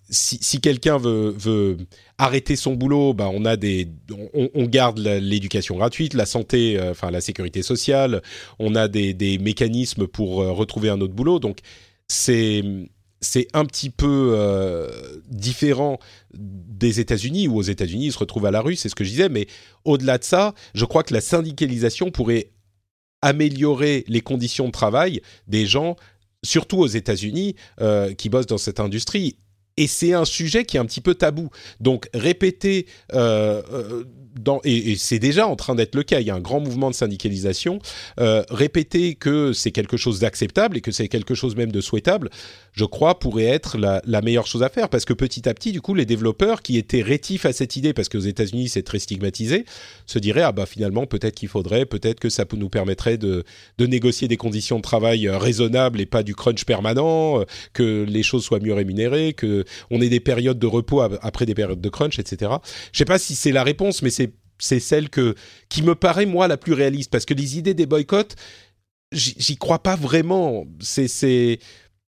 si, quelqu'un veut, arrêter son boulot, ben on a des, on, garde l'éducation gratuite, la santé, euh, enfin la sécurité sociale. On a des, mécanismes pour euh, retrouver un autre boulot. Donc c'est c'est un petit peu différent des États-Unis, où aux États-Unis, ils se retrouvent à la rue, c'est ce que je disais, mais au-delà de ça, je crois que la syndicalisation pourrait améliorer les conditions de travail des gens, surtout aux États-Unis, euh, qui bossent dans cette industrie. Et c'est un sujet qui est un petit peu tabou. Donc répéter euh, euh et, c'est déjà en train d'être le cas, il y a un grand mouvement de syndicalisation, euh, répéter que c'est quelque chose d'acceptable et que c'est quelque chose même de souhaitable, je crois, pourrait être la, meilleure chose à faire, parce que petit à petit, du coup, les développeurs qui étaient rétifs à cette idée, parce qu'aux États-Unis c'est très stigmatisé, se diraient, ah bah finalement, peut-être qu'il faudrait, peut-être que ça nous permettrait de, de négocier des conditions de travail raisonnables et pas du crunch permanent, que les choses soient mieux rémunérées, que on ait des périodes de repos après des périodes de crunch, etc. Je sais pas si c'est la réponse, mais c'est c'est celle que qui me paraît moi la plus réaliste. Parce que les idées des boycotts j'y crois pas vraiment. C'est c'est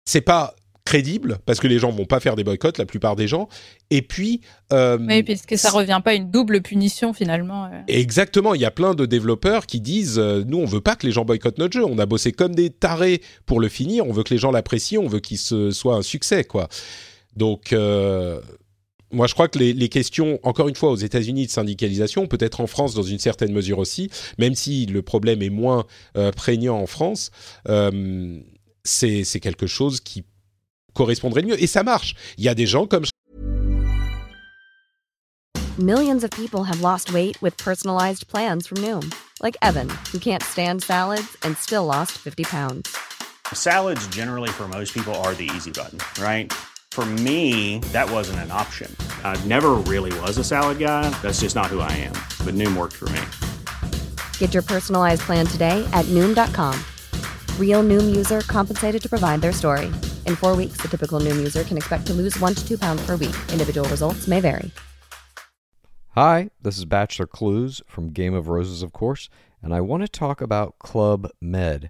c'est pas crédible parce que les gens vont pas faire des boycotts la plupart des gens. Et puis euh, oui puisque ça revient pas à une double punition finalement euh. exactement. Il y a plein de développeurs qui disent euh, nous on veut pas que les gens boycottent notre jeu. On a bossé comme des tarés pour le finir. On veut que les gens l'apprécient. On veut qu'il soit un succès quoi donc euh, moi, je crois que les, questions, encore une fois, aux États-Unis de syndicalisation, peut-être en France dans une certaine mesure aussi, même si le problème est moins euh, prégnant en France, euh, c'est quelque chose qui correspondrait le mieux. Et ça marche. Il y a des gens comme Millions of people have lost weight with personalized plans from Noom, like Evan, who can't stand salads and still lost 50 pounds. Salads generally for most people are the easy button, right? For me, that wasn't an option. I never really was a salad guy. That's just not who I am. But Noom worked for me. Get your personalized plan today at Noom.com. Real Noom user compensated to provide their story. In four weeks, the typical Noom user can expect to lose one to two pounds per week. Individual results may vary. Hi, this is Bachelor Clues from Game of Roses, of course and I want to talk about Club Med.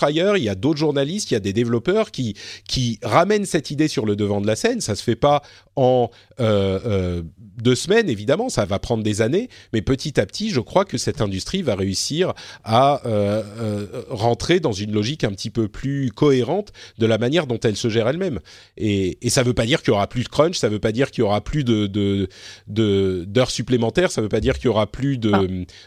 Ailleurs, il y a d'autres journalistes, il y a des développeurs qui qui ramènent cette idée sur le devant de la scène. Ça se fait pas en euh, euh, deux semaines, évidemment, ça va prendre des années, mais petit à petit, je crois que cette industrie va réussir à euh, rentrer dans une logique un petit peu plus cohérente de la manière dont elle se gère elle-même. Et, et ça veut pas dire qu'il y aura plus de crunch, ça veut pas dire qu'il y aura plus de d'heures de, d'heures supplémentaires, ça veut pas dire qu'il y aura plus de, ah.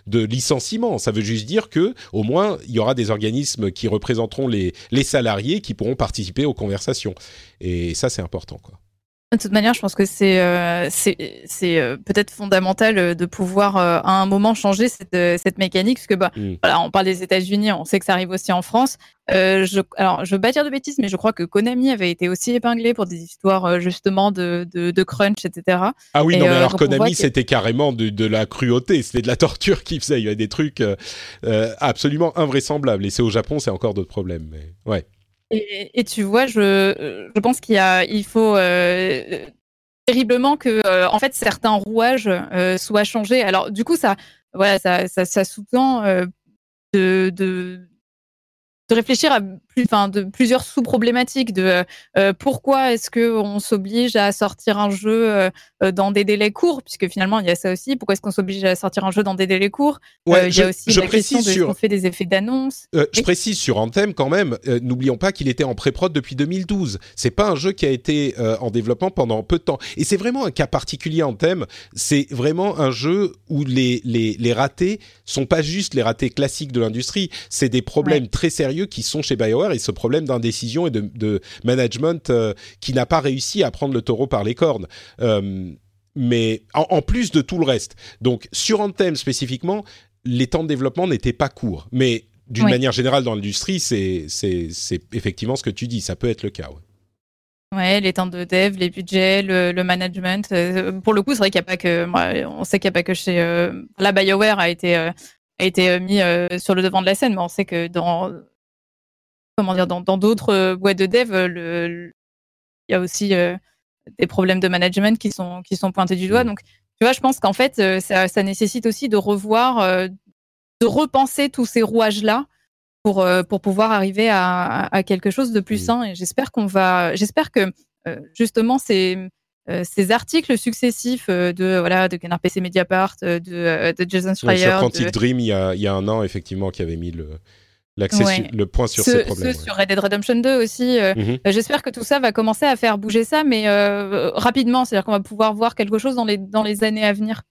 de licenciements. Ça veut juste dire que au moins il y aura des organismes qui représenteront les, les salariés qui pourront participer aux conversations. Et ça, c'est important, quoi. De toute manière, je pense que c'est euh, c'est euh, peut-être fondamental euh, de pouvoir euh, à un moment changer cette, cette mécanique, parce que bah mm. voilà, on parle des États-Unis, on sait que ça arrive aussi en France. je, alors, je veux pas dire de bêtises, mais je crois que Konami avait été aussi épinglé pour des histoires justement de, de, de crunch, etc. Ah oui, non, mais alors Konami, c'était carrément de, de, la cruauté, c'était de la torture qu'ils faisaient. Il y avait des trucs absolument invraisemblables. Et c'est au Japon, c'est encore d'autres problèmes. Mais ouais. Et, tu vois, je, je pense qu'il il faut euh, terriblement que, euh, en fait, certains rouages euh, soient changés. Alors, du coup, ça, voilà, ça, ça, ça sous-tend de de réfléchir à plus, enfin, de plusieurs sous-problématiques de euh, pourquoi est-ce que on s'oblige à sortir un jeu euh, dans des délais courts, puisque finalement il y a ça aussi. Pourquoi est-ce qu'on s'oblige à sortir un jeu dans des délais courts? Ouais, euh, Il y a aussi la question de sur... on fait des effets d'annonce. Euh, je précise sur Anthem quand même. Euh, n'oublions pas qu'il était en pré-prod depuis 2012. C'est pas un jeu qui a été en développement pendant peu de temps. Et c'est vraiment un cas particulier Anthem. C'est vraiment un jeu où les les les ratés sont pas juste les ratés classiques de l'industrie. C'est des problèmes ouais. très sérieux qui sont chez BioWare et ce problème d'indécision et de, de management euh, qui n'a pas réussi à prendre le taureau par les cornes. Euh, mais en, en, plus de tout le reste. Donc sur Anthem spécifiquement, les temps de développement n'étaient pas courts. Mais d'une oui. manière générale dans l'industrie, c'est effectivement ce que tu dis, ça peut être le cas. Ouais. Ouais, les temps de dev, les budgets, le, le management. Euh, pour le coup, c'est vrai qu'il n'y a pas que, moi, on sait qu'il n'y a pas que chez, euh, la BioWare a été, euh, a été mis sur le devant de la scène, mais on sait que dans comment dire, dans d'autres euh, boîtes de dev, euh, le, il y a aussi euh, des problèmes de management qui sont qui sont pointés du doigt. Mmh. Donc, tu vois, je pense qu'en fait, ça, ça, nécessite aussi de revoir, de repenser tous ces rouages là pour pour pouvoir arriver à, à quelque chose de plus mmh. sain. Et j'espère qu'on va, j'espère que justement ces ces articles successifs de voilà de Canard PC Mediapart, de, de Jason Schreier, sur Quantic de... Dream, il y a il y a un an effectivement qui avait mis le ouais. le point sur ce, ces problèmes. Ouais. sur Red Dead Redemption 2 aussi. Euh, mm -hmm. J'espère que tout ça va commencer à faire bouger ça, mais euh, rapidement, c'est-à-dire qu'on va pouvoir voir quelque chose dans les dans les années à venir.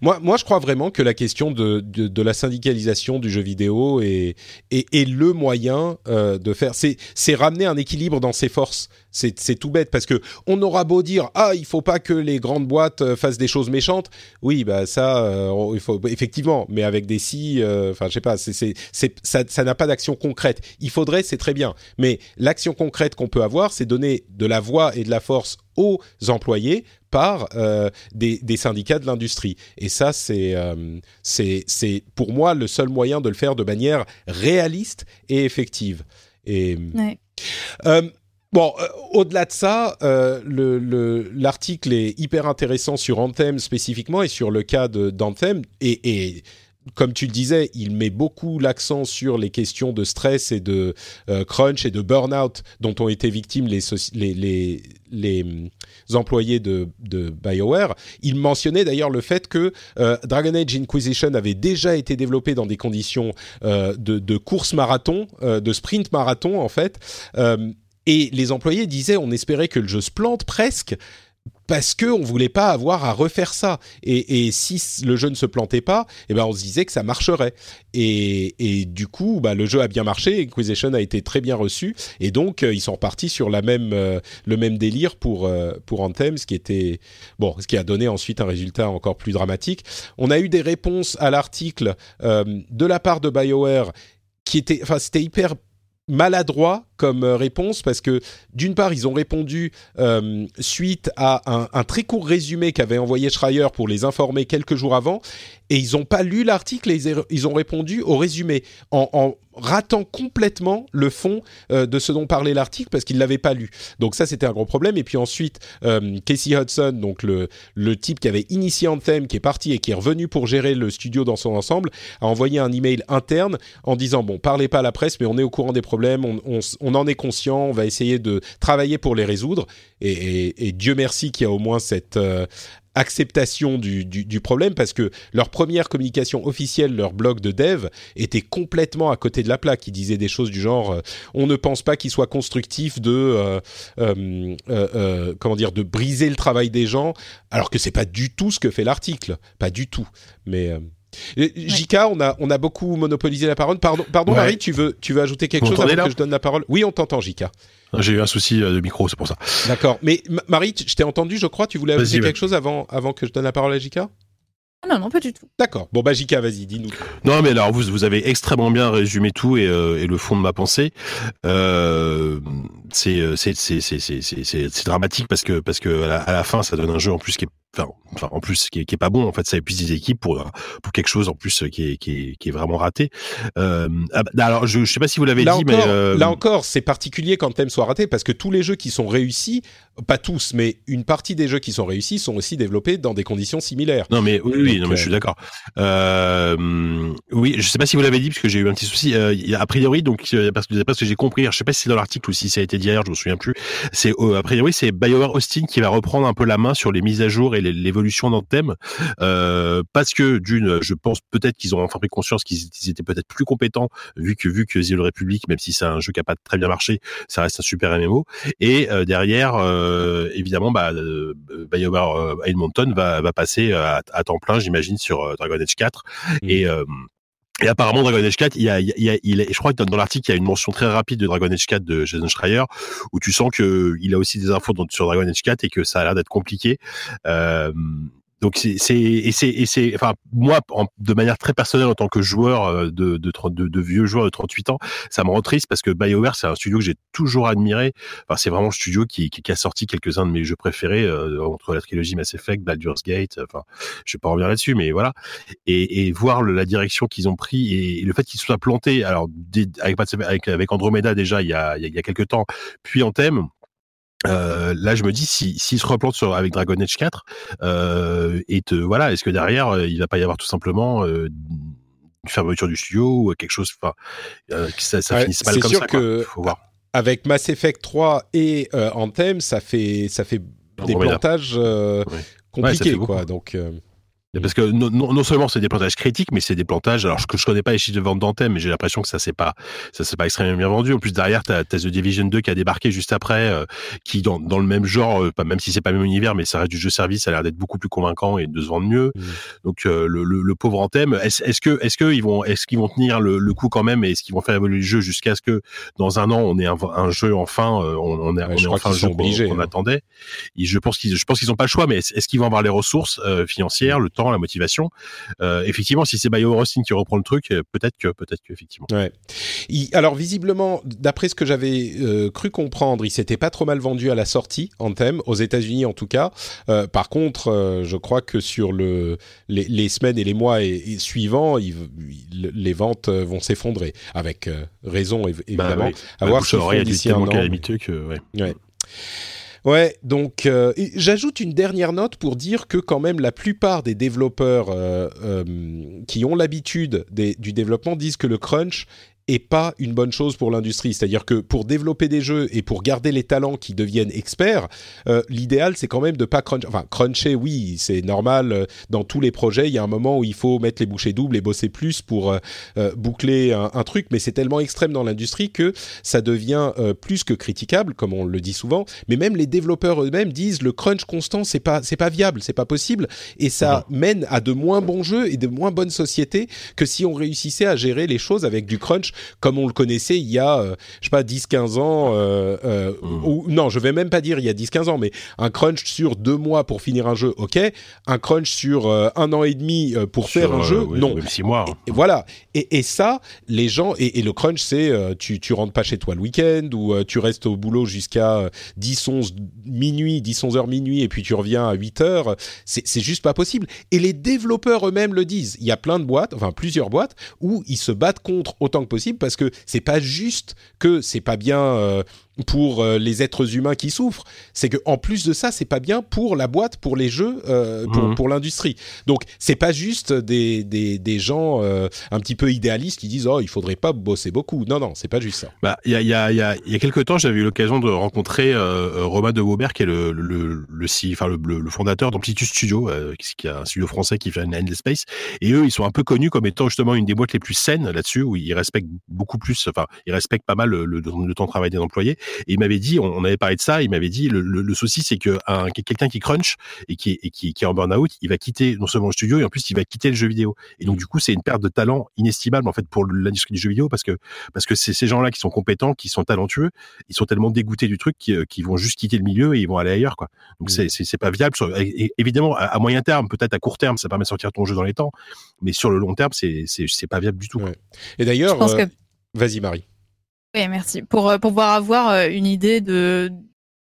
Moi, moi, je crois vraiment que la question de, la syndicalisation du jeu vidéo est, le moyen euh, de faire. C'est ramener un équilibre dans ses forces. C'est tout bête parce que on aura beau dire ah il faut pas que les grandes boîtes euh, fassent des choses méchantes. Oui, bah ça, euh, effectivement, mais avec des si, euh, enfin je sais pas, c'est ça, ça n'a pas d'action concrète. Il faudrait, c'est très bien, mais l'action concrète qu'on peut avoir, c'est donner de la voix et de la force aux employés par euh, des, des, syndicats de l'industrie. Et ça, c'est euh, c'est pour moi le seul moyen de le faire de manière réaliste et effective. Et ouais. euh, Bon, euh, au-delà de ça, euh, l'article est hyper intéressant sur Anthem spécifiquement et sur le cas d'Anthem. Et, et, comme tu le disais, il met beaucoup l'accent sur les questions de stress et de euh, crunch et de burn-out dont ont été victimes les, les, les, les employés de, BioWare. Il mentionnait d'ailleurs le fait que euh, Dragon Age Inquisition avait déjà été développé dans des conditions euh, de, course marathon, euh, de sprint marathon en fait. Et les employés disaient on espérait que le jeu se plante presque, parce que on voulait pas avoir à refaire ça. Et, si le jeu ne se plantait pas, eh ben on se disait que ça marcherait. Et, du coup, bah, le jeu a bien marché, Inquisition a été très bien reçu, et donc euh, ils sont repartis sur euh, le même délire pour euh, pour Anthem, ce qui était ce qui a donné ensuite un résultat encore plus dramatique. On a eu des réponses à l'article de la part de Bioware qui était, hyper maladroit comme euh, réponse parce que d'une part ils ont répondu euh, suite à un, très court résumé qu'avait envoyé Schreier pour les informer quelques jours avant et ils n'ont pas lu l'article et ils, ont répondu au résumé en, ratant complètement le fond euh, de ce dont parlait l'article parce qu'ils l'avaient pas lu. Donc ça c'était un gros problème. Et puis ensuite Casey Hudson, donc le type qui avait initié Anthem, qui est parti et qui est revenu pour gérer le studio dans son ensemble, a envoyé un email interne en disant bon parlez pas à la presse, mais on est au courant des problèmes, on en est conscient, on va essayer de travailler pour les résoudre. Et, Dieu merci qu'il y a au moins cette euh, acceptation du, du, problème parce que leur première communication officielle, leur blog de dev, était complètement à côté de la plaque. Ils disaient des choses du genre euh, on ne pense pas qu'il soit constructif de euh comment dire de briser le travail des gens, alors que c'est pas du tout ce que fait l'article, pas du tout. Mais euh, Jika, on a on a beaucoup monopolisé la parole. Pardon, pardon ouais. Marie, tu veux tu veux ajouter quelque chose avant là que je donne la parole? Oui, on t'entend, Jika. J'ai eu un souci de micro, c'est pour ça. D'accord. Mais Marie, je t'ai entendu, je crois. Tu voulais ajouter quelque chose avant avant que je donne la parole à Jika non, non, pas du tout. D'accord. Bon, bah, Jika, vas-y, dis-nous. Non, mais alors, vous, vous avez extrêmement bien résumé tout et, euh, et le fond de ma pensée. Euh, c'est, c'est, c'est, c'est, c'est, c'est dramatique parce que, parce que à la, à la fin, ça donne un jeu en plus qui est Enfin, enfin, en plus qui est, qui est, pas bon en fait ça épuise des équipes pour pour quelque chose en plus qui est qui est, qui est vraiment raté. Euh, alors je, je sais pas si vous l'avez dit encore, mais euh... là encore c'est particulier quand le thème soit raté parce que tous les jeux qui sont réussis pas tous mais une partie des jeux qui sont réussis sont aussi développés dans des conditions similaires. Non mais oui, oui non, mais je suis d'accord. Euh, oui je sais pas si vous l'avez dit parce que j'ai eu un petit souci. A priori donc parce que parce que j'ai compris je sais pas si c'est dans l'article ou si ça a été dit ailleurs je me souviens plus. C'est a priori c'est BioWare Austin qui va reprendre un peu la main sur les mises à jour et l'évolution d'Anthem euh, parce que d'une je pense peut-être qu'ils ont enfin pris conscience qu'ils étaient peut-être plus compétents vu que vu que The Republic même si c'est un jeu qui a pas très bien marché ça reste un super MMO et euh, derrière euh, évidemment bah euh, BioWare euh, Edmonton va va passer à, à temps plein j'imagine sur Dragon Age 4 mmh. et et apparemment, Dragon Age 4, il y a, il y a, il est, je crois que dans l'article, il y a une mention très rapide de Dragon Age 4 de Jason Schreier, où tu sens que il a aussi des infos sur Dragon Age 4 et que ça a l'air d'être compliqué. Euh, donc c'est et c'est enfin moi en, de manière très personnelle en tant que joueur euh, de de, de de vieux joueur de 38 ans, ça me rend triste parce que BioWare c'est un studio que j'ai toujours admiré. Enfin c'est vraiment un studio qui, qui, qui a sorti quelques-uns de mes jeux préférés euh, entre la trilogie Mass Effect, Baldur's Gate, enfin je vais pas revenir là-dessus mais voilà. Et, et voir le, la direction qu'ils ont pris et, le fait qu'ils soient plantés alors avec avec avec Andromeda déjà il y a il y a, quelques temps puis en thème euh, là, je me dis si s'il se replante sur avec Dragon Age 4 euh, et te voilà, est-ce que derrière euh, il va pas y avoir tout simplement euh, une fermeture du studio ou quelque chose, enfin, que ça, ça ouais, finisse mal comme sûr ça. Que Faut voir. Avec Mass Effect 3 et Anthem, ça fait ça fait des plantages ouais. compliqués ouais, quoi. Donc parce que non, non seulement c'est des plantages critiques, mais c'est des plantages. Alors que je connais pas les chiffres de vente d'Anthem, mais j'ai l'impression que ça c'est pas ça c'est pas extrêmement bien vendu. En plus derrière, t'as as The Division 2 qui a débarqué juste après, euh, qui dans, dans le même genre, euh, même si c'est pas le même univers, mais ça reste du jeu service, ça a l'air d'être beaucoup plus convaincant et de se vendre mieux. Mmh. Donc euh, le, le, le, pauvre Anthem, est-ce est que est-ce que ils vont est-ce qu'ils vont tenir le, le coup quand même et est-ce qu'ils vont faire évoluer le jeu jusqu'à ce que dans un an on ait un, un jeu enfin on, on, est, ouais, on est enfin le jeu qu'on qu attendait. Et je pense qu'ils je pense qu'ils ont pas le choix, mais est-ce qu'ils vont avoir les ressources financières, le temps, la motivation? Euh, effectivement, si c'est BioWare Austin qui reprend le truc, euh, peut-être que, peut-être que effectivement. Ouais. Il, alors visiblement, d'après ce que j'avais euh, cru comprendre, il s'était pas trop mal vendu à la sortie Anthem aux États-Unis en tout cas. Par contre, je crois que sur le les, les semaines et les mois et, et suivants, il, il, les ventes vont s'effondrer avec raison évidemment. Bah, oui. À voir si d'ici un an. Que, ouais. ouais. Ouais, donc euh, j'ajoute une dernière note pour dire que quand même la plupart des développeurs euh, euh, qui ont l'habitude du développement disent que le crunch est pas une bonne chose pour l'industrie. C'est-à-dire que pour développer des jeux et pour garder les talents qui deviennent experts, euh, l'idéal c'est quand même de pas cruncher. Enfin, cruncher, oui, c'est normal. euh, Dans tous les projets, il y a un moment où il faut mettre les bouchées doubles et bosser plus pour euh, euh, boucler un, un truc. Mais c'est tellement extrême dans l'industrie que ça devient euh, plus que critiquable, comme on le dit souvent. Mais même les développeurs eux-mêmes disent le crunch constant, c'est pas, c'est pas viable, c'est pas possible, et ça mène à de moins bons jeux et de moins bonnes sociétés que si on réussissait à gérer les choses avec du crunch comme on le connaissait il y a, euh, je sais pas, 10-15 ans, euh, euh, ou non, je vais même pas dire il y a 10-15 ans, mais un crunch sur deux mois pour finir un jeu, ok. Un crunch sur un an et demi pour faire un jeu, oui, non. Même six mois. Et voilà. Et, et ça, les gens et, et le crunch, c'est tu tu rentres pas chez toi le week-end ou tu restes au boulot jusqu'à euh, 10 11 minuit, 10 11 heures minuit et puis tu reviens à 8 heures. C'est c'est juste pas possible. Et les développeurs eux-mêmes le disent. Il y a plein de boîtes, enfin plusieurs boîtes où ils se battent contre autant que possible parce que c'est pas juste que c'est pas bien euh, pour euh, les êtres humains qui souffrent, c'est que en plus de ça, c'est pas bien pour la boîte, pour les jeux, euh, pour, Mhm. pour l'industrie. Donc c'est pas juste des, des, des gens euh, un petit peu idéalistes qui disent oh il faudrait pas bosser beaucoup. Non non, c'est pas juste ça. Bah, il y a, il y a, il y a, y a quelques temps, j'avais eu l'occasion de rencontrer Romain de Waubert, qui est le, le, le, enfin, le, le, le fondateur d'Amplitude Studio, qui, est un studio français qui fait un Endless Space. Et eux, ils sont un peu connus comme étant justement une des boîtes les plus saines là-dessus, où ils respectent beaucoup plus, enfin, ils respectent pas mal le, le, le temps de travail des employés. Et il m'avait dit, on, on avait parlé de ça, il m'avait dit, le, le, le souci, c'est que un, quelqu'un qui crunch et qui, et qui, qui est en burn-out, il va quitter non seulement le studio, et en plus, il va quitter le jeu vidéo. Et donc, du coup, c'est une perte de talent inestimable, en fait, pour l'industrie du jeu vidéo, parce que parce que c'est ces gens-là qui sont compétents, qui sont talentueux, ils sont tellement dégoûtés du truc qu'ils qu'ils vont juste quitter le milieu et ils vont aller ailleurs, quoi. Donc Mm. c'est c'est c'est pas viable. Sur- et- et évidemment, à, à moyen terme, peut-être à court terme, ça permet de sortir ton jeu dans les temps, mais sur le long terme, c'est c'est c'est pas viable du tout. Ouais. Et Je d'ailleurs, pense euh, que vas-y Marie. Oui, merci. Pour, euh, pour pouvoir avoir euh, une idée de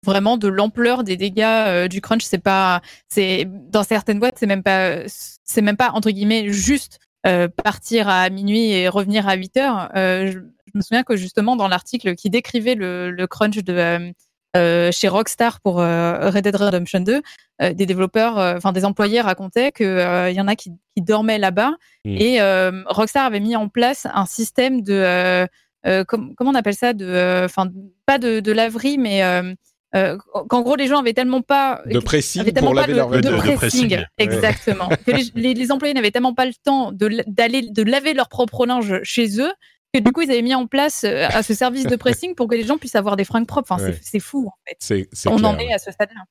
vraiment de l'ampleur des dégâts euh, du crunch, c'est pas, c'est dans certaines boîtes, c'est même pas, c'est même pas entre guillemets juste euh, partir à minuit et revenir à 8 heures. Euh, je, je me souviens que justement dans l'article qui décrivait le, le crunch de chez Rockstar pour Red Dead Redemption 2, euh, des développeurs, enfin des employés racontaient que il y en a qui, qui dormaient là-bas Mm. et Rockstar avait mis en place un système de com- comment on appelle ça de euh, enfin pas de, de laverie mais euh, euh, qu'en gros les gens avaient tellement pas De pressing avaient tellement pour pas laver de, leur de de- de pressing, pressing. exactement. Que les, les- les employés n'avaient tellement pas le temps d'aller de laver leur propre linge chez eux que du coup ils avaient mis en place euh, à ce service de pressing pour que les gens puissent avoir des fringues propres. Enfin Ouais. c'est- fou en fait. On en est ouais. à ce stade-là.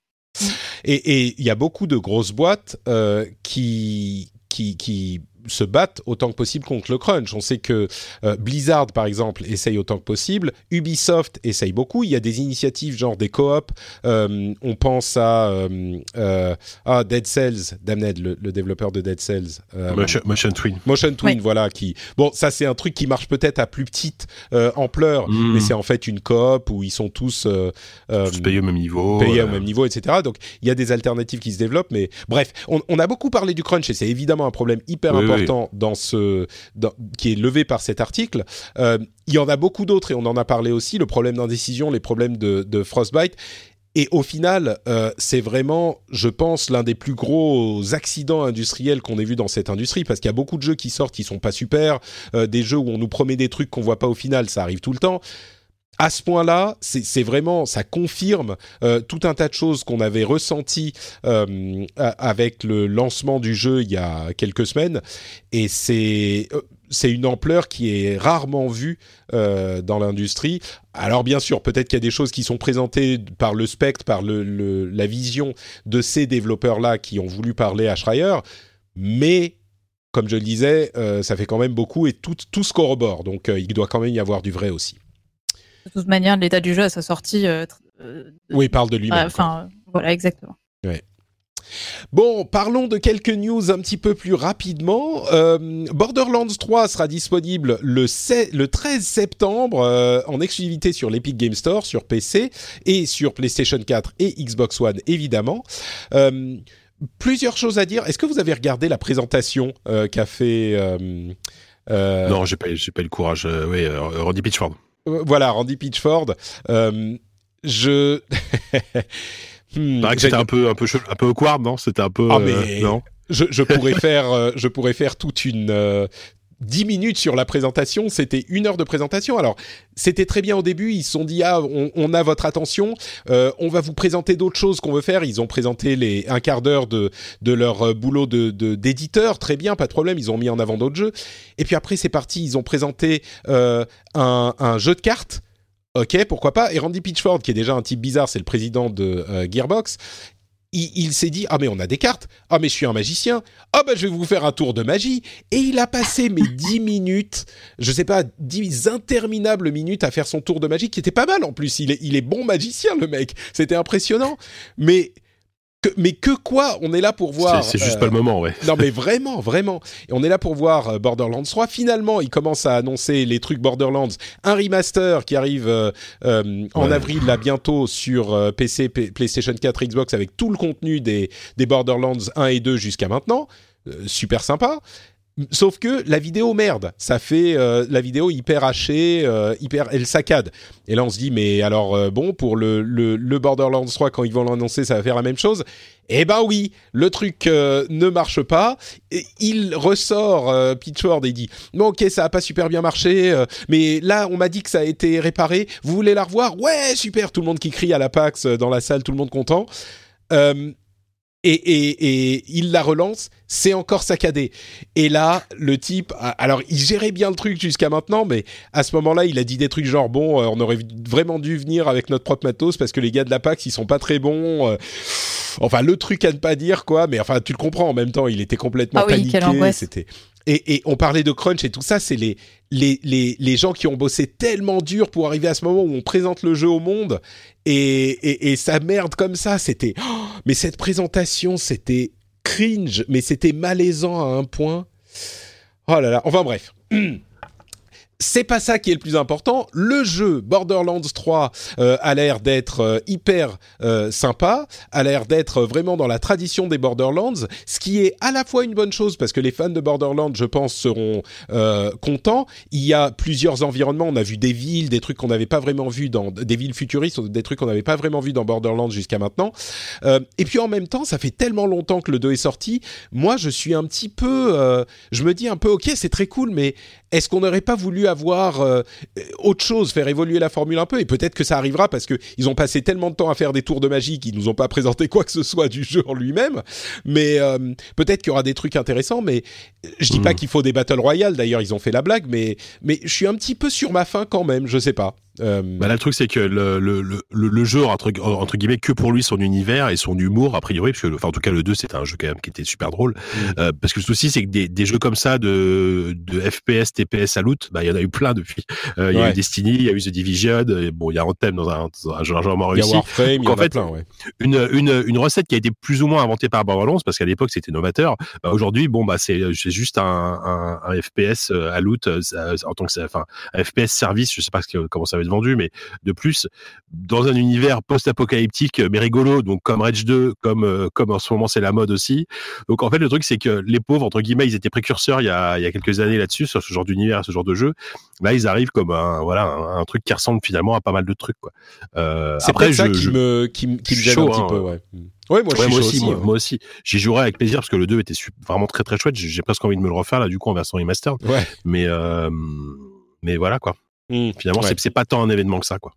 Et et il y a beaucoup de grosses boîtes euh, qui qui qui se battent autant que possible contre le crunch. On sait que euh, Blizzard, par exemple, essaye autant que possible. Ubisoft essaye beaucoup. Il y a des initiatives genre des coop. Euh, on pense à, euh, euh, à Dead Cells, Damned, le, le développeur de Dead Cells. Euh, Motion, Motion Twin. Motion Twin, Ouais. voilà, qui bon, ça c'est un truc qui marche peut-être à plus petite euh, ampleur, Mm. mais c'est en fait une coop où ils sont tous euh, euh, Tous payés au même niveau. payés euh, au même niveau, etc. Donc il y a des alternatives qui se développent, mais bref, on, on a beaucoup parlé du crunch et c'est évidemment un problème hyper Oui, important dans ce qui est levé par cet article. Euh, il y en a beaucoup d'autres et on en a parlé aussi, le problème d'indécision, les problèmes de, de frostbite. Et au final, euh, c'est vraiment, je pense, l'un des plus gros accidents industriels qu'on ait vu dans cette industrie, parce qu'il y a beaucoup de jeux qui sortent qui sont pas super, euh, des jeux où on nous promet des trucs qu'on voit pas au final, ça arrive tout le temps. À ce point-là, c'est vraiment, ça confirme euh, tout un tas de choses qu'on avait ressenties euh, avec le lancement du jeu il y a quelques semaines, et c'est euh, c'est une ampleur qui est rarement vue euh, dans l'industrie. Alors bien sûr, peut-être qu'il y a des choses qui sont présentées par le spectre, par le, le- la vision de ces développeurs-là qui ont voulu parler à Schreier, mais comme je le disais, euh, ça fait quand même beaucoup et tout, tout se corrobore. Donc euh, il doit quand même y avoir du vrai aussi. De toute manière l'état du jeu à sa sortie euh, euh, Oui, il parle de lui-même. euh, enfin voilà exactement Bon, parlons de quelques news un petit peu plus rapidement. Euh, Borderlands 3 sera disponible le, 16 le 13 septembre euh, en exclusivité sur l'Epic Game Store, sur PC et sur PlayStation 4 et Xbox One, évidemment. Euh, plusieurs choses à dire. Est-ce que vous avez regardé la présentation euh, qu'a fait... euh, euh, Non, j'ai pas, pas eu le courage. Euh, oui, euh, Roddy Pitchford. Euh, voilà, Randy Pitchford. Euh, je... Hmm, c'était un peu, un peu, un peu awkward, non? C'était un peu. Ah, euh, mais- non? je, je pourrais faire, euh, je pourrais faire toute une, euh, 10 minutes sur la présentation, c'était une heure de présentation. Alors, c'était très bien au début, ils se sont dit, ah, on, a votre attention, euh, on va vous présenter d'autres choses qu'on veut faire. Ils ont présenté les un quart d'heure de, de leur euh, boulot de d'éditeur, très bien, pas de problème, ils ont mis en avant d'autres jeux. Et puis après, c'est parti, ils ont présenté euh, un jeu de cartes. Ok, pourquoi pas. Et Randy Pitchford, qui est déjà un type bizarre, c'est le président de Gearbox, il, s'est dit ah mais on a des cartes. Ah mais je suis un magicien. Ah bah je vais vous faire un tour de magie. Et il a passé mes dix minutes je sais pas dix interminables minutes à faire son tour de magie qui était pas mal en plus. Il est il est bon magicien le mec. C'était impressionnant. Mais mais que quoi On est là pour voir. C'est juste pas le moment, ouais. non, mais vraiment, vraiment. Et on est là pour voir euh, Borderlands 3. Finalement, il commence à annoncer les trucs Borderlands, un remaster qui arrive euh, euh, en avril là bientôt sur PC, PlayStation 4, Xbox avec tout le contenu des, des Borderlands 1 et 2 jusqu'à maintenant. super sympa. Sauf que la vidéo merde, ça fait euh, la vidéo hyper hachée, euh, hyper elle saccade. Et là on se dit mais alors euh, bon pour le, le, Borderlands 3 quand ils vont l'annoncer ça va faire la même chose? Eh ben oui, le truc ne marche pas. Il ressort Pitchford et dit bon ok ça a pas super bien marché, mais là on m'a dit que ça a été réparé. Vous voulez la revoir? Ouais super, tout le monde qui crie à la PAX dans la salle, tout le monde content. Et, et, et, il la relance, c'est encore saccadé. Et là, le type, alors il gérait bien le truc jusqu'à maintenant, mais à ce moment-là, il a dit des trucs genre bon, euh, on aurait vraiment dû venir avec notre propre matos parce que les gars de la PAX, ils sont pas très bons. Euh. enfin, le truc à ne pas dire quoi, mais enfin, tu le comprends en même temps, il était complètement ah oui, paniqué. C'était et, on parlait de crunch et tout ça, c'est les, les, les, les, gens qui ont bossé tellement dur pour arriver à ce moment où on présente le jeu au monde et, et, et ça merde comme ça. C'était, oh, mais cette présentation, c'était cringe, mais c'était malaisant à un point. Oh là là. Enfin bref. c'est pas ça qui est le plus important. Le jeu Borderlands 3 euh, a l'air d'être euh, hyper euh, sympa, a l'air d'être vraiment dans la tradition des Borderlands, ce qui est à la fois une bonne chose parce que les fans de Borderlands, je pense, seront contents. Il y a plusieurs environnements. On a vu des villes, des trucs qu'on n'avait pas vraiment vu dans des villes futuristes, des trucs qu'on n'avait pas vraiment vu dans Borderlands jusqu'à maintenant. et puis en même temps, ça fait tellement longtemps que le 2 est sorti. Moi, je suis un petit peu, je me dis un peu, ok, c'est très cool, mais est-ce qu'on n'aurait pas voulu avoir euh, autre chose, faire évoluer la formule un peu? Et peut-être que ça arrivera parce que ils ont passé tellement de temps à faire des tours de magie qu'ils nous ont pas présenté quoi que ce soit du jeu en lui-même. Mais euh, peut-être qu'il y aura des trucs intéressants. Mais je dis pas hmm. qu'il faut des battle royale. D'ailleurs, ils ont fait la blague, mais mais je suis un petit peu sur ma faim quand même. Je sais pas. Euh... Bah là, le truc, c'est que le, le, le, le, jeu, entre, entre guillemets, que pour lui, son univers et son humour, a priori, parce que, enfin, en tout cas, le 2, c'était un jeu quand même qui était super drôle. Mm. Euh, parce que le souci, c'est que des, des, jeux comme ça de, de FPS, TPS à loot, bah, il y en a eu plein depuis. Euh, il y a eu Destiny, il y a eu The Division, et bon, il y a Anthem dans un, dans un jeu largement réussi. Il y a Warframe, il y en, a fait, plein, ouais. Une, une, une recette qui a été plus ou moins inventée par Borderlands, parce qu'à l'époque, c'était novateur. Bah, Aujourd'hui, bon, bah, c'est juste un, un, un FPS euh, à loot, euh, en tant que, enfin, un FPS service, je sais pas comment ça va être vendu, mais de plus dans un univers post-apocalyptique mais rigolo, donc comme Rage 2, comme euh, comme en ce moment c'est la mode aussi. Donc en fait le truc c'est que les pauvres entre guillemets ils étaient précurseurs il y a il y a quelques années là-dessus sur ce genre d'univers, ce genre de jeu. Là ils arrivent comme un voilà un, truc qui ressemble finalement à pas mal de trucs quoi. Euh, c'est après ça qui me qui, qui me gêne un petit hein. peu ouais. Ouais, moi, aussi, moi, moi, aussi. J'y jouerai avec plaisir parce que le 2 était vraiment très très chouette. J'ai presque envie de me le refaire là, du coup, en version remastered. Ouais. Mais, euh, mais voilà, quoi. Mmh. Finalement, c'est pas tant un événement que ça, quoi.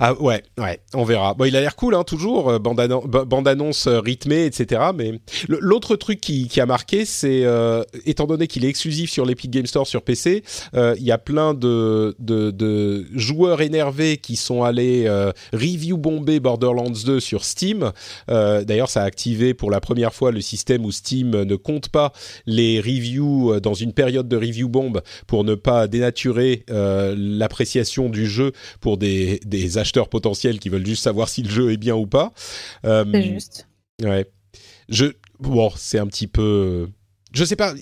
Ah ouais, ouais, on verra. Bon, il a l'air cool, hein, toujours euh, bande, annonce euh, rythmée, etc. Mais l'autre truc qui, qui, a marqué, c'est euh, étant donné qu'il est exclusif sur l'Epic Game Store sur PC, il y a plein de, de, de, joueurs énervés qui sont allés review bomber Borderlands 2 sur Steam. D'ailleurs, ça a activé pour la première fois le système où Steam ne compte pas les reviews dans une période de review bomb pour ne pas dénaturer l'appréciation du jeu pour des, des acheteurs potentiels qui veulent juste savoir si le jeu est bien ou pas. Euh, c'est juste. Ouais. Je, bon, c'est un petit peu. Je sais pas.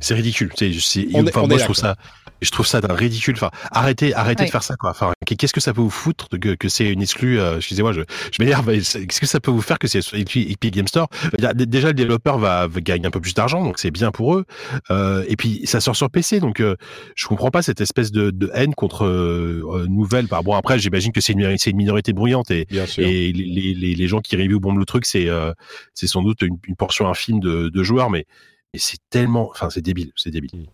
C'est ridicule. C'est, enfin, moi, je trouve ça je trouve ça d'un ridicule. Enfin, arrêtez, arrêtez de faire ça, quoi. Enfin, qu'est-ce que ça peut vous foutre que, que c'est une exclue euh, Excusez-moi, je, je m'énerve. Qu'est-ce que ça peut vous faire que c'est Epic Game Store? Déjà, le développeur va, gagner un peu plus d'argent, donc c'est bien pour eux. Euh, et puis, ça sort sur PC, donc euh, je comprends pas cette espèce de, de haine contre euh, nouvelle. Par bon, après, j'imagine que c'est une, une, minorité bruyante et, et les, les, les, gens qui review bombent le truc, c'est euh, c'est sans doute une, une portion infime de, de joueurs, mais Et c'est tellement, enfin, c'est débile, c'est débile. Mm.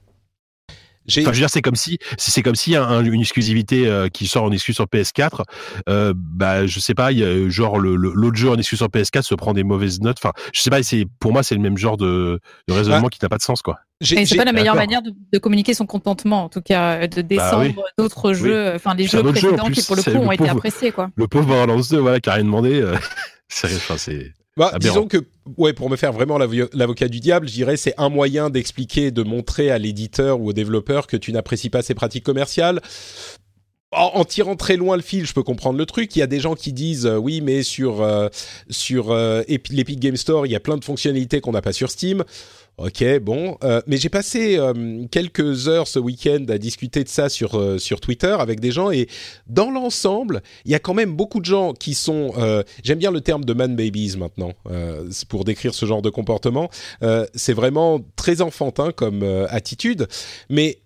Enfin, je veux dire, c'est comme si, c'est comme si un, une exclusivité euh, qui sort en exclu sur PS4, euh, bah, je sais pas, y a, genre le, l'autre jeu en exclu sur PS4 se prend des mauvaises notes. Enfin, je sais pas, c'est pour moi c'est le même genre de, de raisonnement bah, qui n'a pas de sens, quoi. C'est pas la meilleure manière de, de, communiquer son contentement, en tout cas, de bah descendre bah oui. d'autres jeux, enfin des jeux précédents jeu, qui pour le coup ont été appréciés, quoi. Le pauvre Borderlands 2, voilà, qui a rien demandé. Euh, c'est, c'est bah, disons que, ouais, pour me faire vraiment l'avocat du diable, je dirais c'est un moyen d'expliquer, de montrer à l'éditeur ou au développeur que tu n'apprécies pas ses pratiques commerciales. En, en, tirant très loin le fil, je peux comprendre le truc. Il y a des gens qui disent euh, oui, mais sur euh, sur euh, l'Epic Game Store, il y a plein de fonctionnalités qu'on n'a pas sur Steam. Ok, bon, euh, mais j'ai passé euh, quelques heures ce week-end à discuter de ça sur euh, sur Twitter avec des gens et dans l'ensemble, il y a quand même beaucoup de gens qui sont. euh, J'aime bien le terme de man babies maintenant euh, pour décrire ce genre de comportement. Euh, c'est vraiment très enfantin comme attitude, mais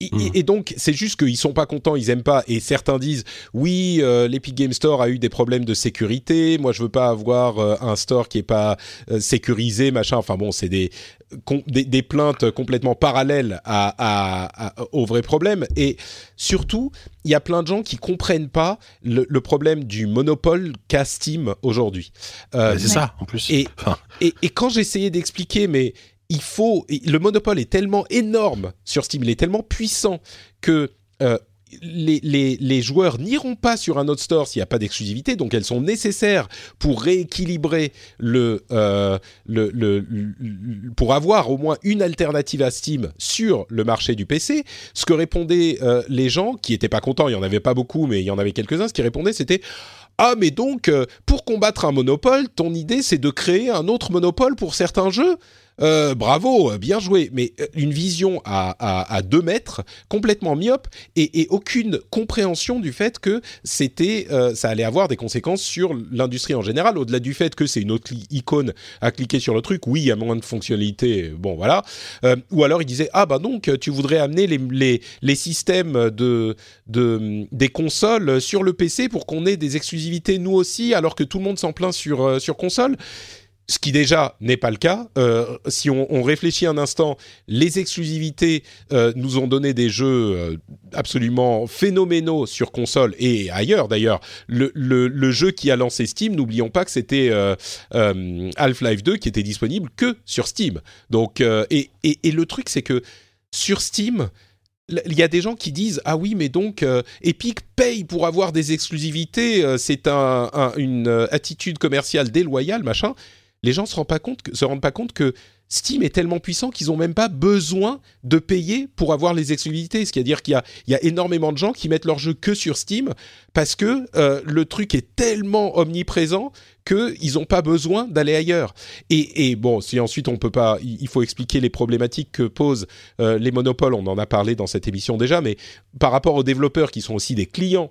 mmh. et, donc, c'est juste qu'ils sont pas contents, ils aiment pas. Et certains disent, oui, euh, l'Epic Game Store a eu des problèmes de sécurité. Moi, je veux pas avoir euh, un store qui est pas euh, sécurisé, machin. Enfin bon, c'est des, des, des plaintes complètement parallèles à, à, à, aux vrais problèmes. Et surtout, il y a plein de gens qui comprennent pas le, le problème du monopole qu'a Steam aujourd'hui. Euh, c'est ça, en plus. Et, et, et quand j'essayais d'expliquer, mais il faut le monopole est tellement énorme sur Steam, il est tellement puissant que euh, les, les, les, joueurs n'iront pas sur un autre store s'il n'y a pas d'exclusivité, donc elles sont nécessaires pour rééquilibrer le, euh, le, le, le, pour avoir au moins une alternative à Steam sur le marché du PC. Ce que répondaient euh, les gens qui étaient pas contents, il y en avait pas beaucoup, mais il y en avait quelques-uns, ce qui répondaient c'était ah mais donc pour combattre un monopole, ton idée c'est de créer un autre monopole pour certains jeux? Euh, bravo, bien joué. Mais euh, une vision à, deux mètres, complètement myope, et, aucune compréhension du fait que c'était, euh, ça allait avoir des conséquences sur l'industrie en général, au-delà du fait que c'est une autre icône à cliquer sur le truc. Oui, il y a moins de fonctionnalités. Bon, voilà. Ou alors il disait ah bah donc tu voudrais amener les, les, les systèmes de, de des consoles sur le PC pour qu'on ait des exclusivités nous aussi, alors que tout le monde s'en plaint sur sur console? Ce qui déjà n'est pas le cas. Euh, si on, réfléchit un instant, les exclusivités euh, nous ont donné des jeux euh, absolument phénoménaux sur console et ailleurs d'ailleurs. Le, jeu qui a lancé Steam, n'oublions pas que c'était euh, Half-Life 2 qui était disponible que sur Steam. Donc et, le truc c'est que sur Steam, il y a des gens qui disent ah oui mais donc Epic paye pour avoir des exclusivités c'est un, un, une attitude commerciale déloyale machin les gens se rendent compte se rendent pas compte que Steam est tellement puissant qu'ils ont même pas besoin de payer pour avoir les exclusivités. Ce qui veut dire qu'il y a, énormément de gens qui mettent leur jeu que sur Steam parce que euh, le truc est tellement omniprésent qu'ils n'ont pas besoin d'aller ailleurs. Et, et, bon, si ensuite on peut pas, il faut expliquer les problématiques que posent euh, les monopoles. On en a parlé dans cette émission déjà, mais par rapport aux développeurs qui sont aussi des clients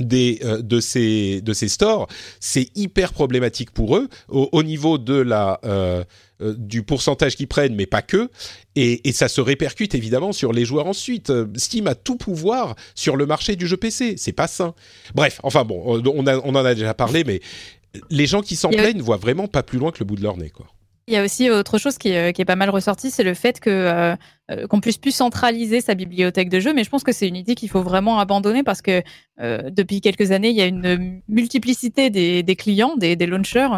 des euh, de ces de ces stores, c'est hyper problématique pour eux au, au niveau de la euh, euh, du pourcentage qu'ils prennent, mais pas que, et, et, ça se répercute évidemment sur les joueurs ensuite. Steam a tout pouvoir sur le marché du jeu PC, c'est pas sain. Bref, enfin bon, on, a, on en a déjà parlé, mais les gens qui s'en plaignent voient vraiment pas plus loin que le bout de leur nez, quoi. Il y a aussi autre chose qui est, est pas mal ressorti, c'est le fait que euh, qu'on puisse plus centraliser sa bibliothèque de jeux. Mais je pense que c'est une idée qu'il faut vraiment abandonner parce que euh, depuis quelques années, il y a une multiplicité des, clients, des, launchers,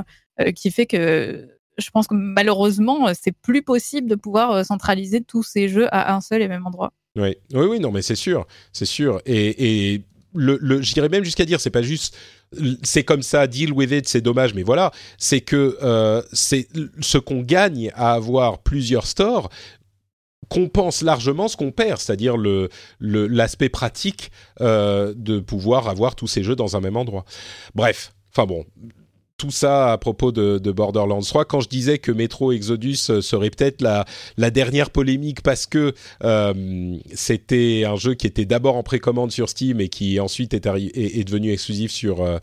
euh, qui fait que je pense que malheureusement, c'est plus possible de pouvoir centraliser tous ces jeux à un seul et même endroit. Oui, oui, oui, non, mais c'est sûr, c'est sûr. Et, je dirais même jusqu'à dire, c'est pas juste c'est comme ça, deal with it, c'est dommage, mais voilà, c'est que euh, c'est ce qu'on gagne à avoir plusieurs stores compense largement ce qu'on perd, c'est-à-dire le l'aspect pratique euh, de pouvoir avoir tous ces jeux dans un même endroit. Bref, enfin bon, tout ça à propos de, de, Borderlands 3. Quand je disais que Metro Exodus serait peut-être la, dernière polémique parce que euh, c'était un jeu qui était d'abord en précommande sur Steam et qui ensuite est devenu exclusif sur, euh,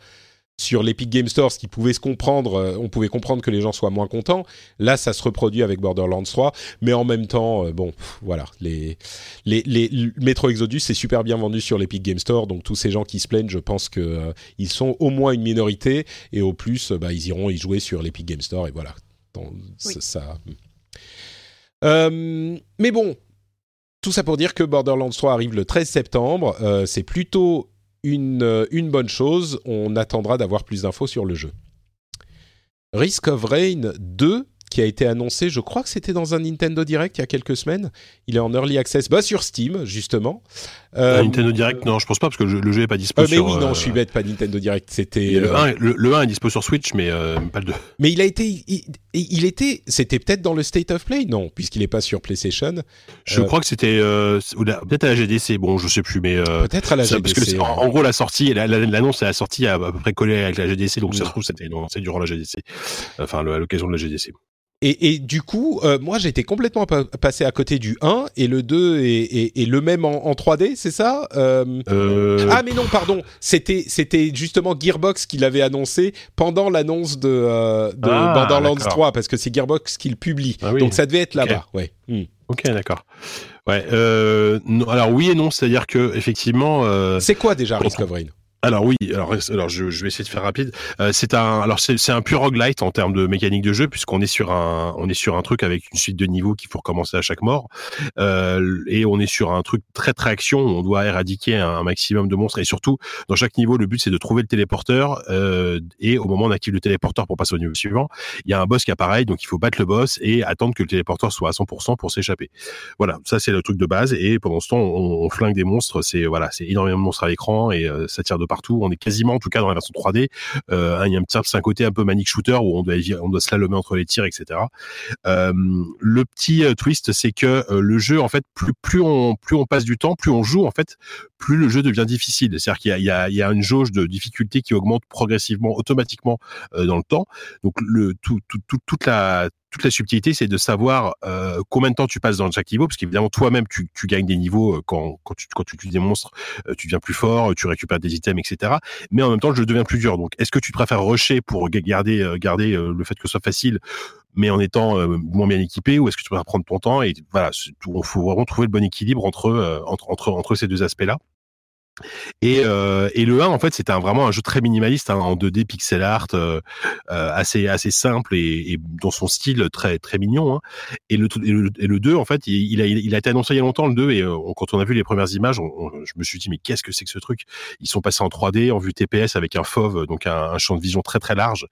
sur l'Epic Game Store, ce qui pouvait se comprendre, euh, on pouvait comprendre que les gens soient moins contents. Là, ça se reproduit avec Borderlands 3, mais en même temps, euh, bon, pff, voilà, les, les, les, Metro Exodus c'est super bien vendu sur l'Epic Game Store, donc tous ces gens qui se plaignent, je pense que euh, ils sont au moins une minorité, et au plus, bah, ils iront y jouer sur l'Epic Game Store, et voilà. Donc, oui. ça. mais bon, tout ça pour dire que Borderlands 3 arrive le 13 septembre. c'est plutôt une, une bonne chose. On attendra d'avoir plus d'infos sur le jeu. Risk of Rain 2 qui a été annoncé, je crois que c'était dans un Nintendo Direct il y a quelques semaines. Il est en early access, bah, sur Steam justement. Euh, Nintendo Direct, non, je pense pas parce que le jeu est pas dispo euh, sur. Mais oui, non, euh, je suis bête, pas Nintendo Direct. C'était le, 1, le, 1 est dispo sur Switch, mais pas le 2. Mais il a été, il, était, c'était peut-être dans le State of Play, non, puisqu'il est pas sur PlayStation. Je crois que c'était peut-être à la GDC. Bon, je sais plus, mais peut-être à la GDC. Parce que en, gros, la sortie, l'annonce à la sortie à, à peu près collée avec la GDC, donc ça se trouve c'était durant la GDC, enfin à l'occasion de la GDC. Et, du coup, euh, moi j'étais complètement passé à côté du 1 et le 2 est, le même en, 3D, c'est ça euh, euh... Ah mais non, pardon, c'était c'était justement Gearbox qui l'avait annoncé pendant l'annonce de, euh, de ah, Borderlands 3 parce que c'est Gearbox qui le publie. Ah Donc ça devait être là-bas, ouais. Hmm. Ok, d'accord. Ouais. alors oui et non, c'est-à-dire que effectivement. c'est quoi déjà Risk of Rain? Alors oui, alors, je, je, vais essayer de faire rapide. Euh, c'est un, alors c'est un pur roguelite en termes de mécanique de jeu puisqu'on est sur un, on est sur un truc avec une suite de niveaux qu'il faut recommencer à chaque mort, euh, et on est sur un truc très très action où on doit éradiquer un, maximum de monstres et surtout dans chaque niveau le but c'est de trouver le téléporteur euh, et au moment d'activer le téléporteur pour passer au niveau suivant, il y a un boss qui apparaît donc il faut battre le boss et attendre que le téléporteur soit à 100% pour s'échapper. Voilà, ça c'est le truc de base et pendant ce temps on, on flingue des monstres, c'est voilà, c'est énormément de monstres à l'écran et euh, ça tire de partout. On est quasiment, en tout cas dans la version 3D, euh, il y a un petit côté un peu manic shooter où on doit on doit slalomer entre les tirs, etc. Euh, le petit euh, twist, c'est que le jeu, en fait, plus plus on plus on passe du temps, plus on joue, en fait, plus le jeu devient difficile. C'est-à-dire qu'il y a, y, une jauge de difficulté qui augmente progressivement, automatiquement dans le temps. Donc le tout toute la toute la subtilité, c'est de savoir euh, combien de temps tu passes dans chaque niveau, parce qu'évidemment toi-même tu, gagnes des niveaux euh, quand, tu quand tu des monstres, euh, tu deviens plus fort, tu récupères des items, etc. Mais en même temps, le jeu devient plus dur. Donc, est-ce que tu préfères rusher pour garder le fait que ce soit facile, mais en étant moins bien équipé, ou est-ce que tu préfères prendre ton temps et voilà, il faut vraiment trouver le bon équilibre entre ces deux aspects-là? Et, euh, et, le 1 en fait c'était un, vraiment un jeu très minimaliste hein, en 2D pixel art euh, euh, assez assez simple et, et, dans son style très très mignon hein. et, le, et, le, 2 en fait il, a, été annoncé il y a longtemps le 2 et quand on a vu les premières images je me suis dit mais qu'est-ce que c'est que ce truc? Ils sont passés en 3D en vue TPS avec un fauve donc un, champ de vision très très large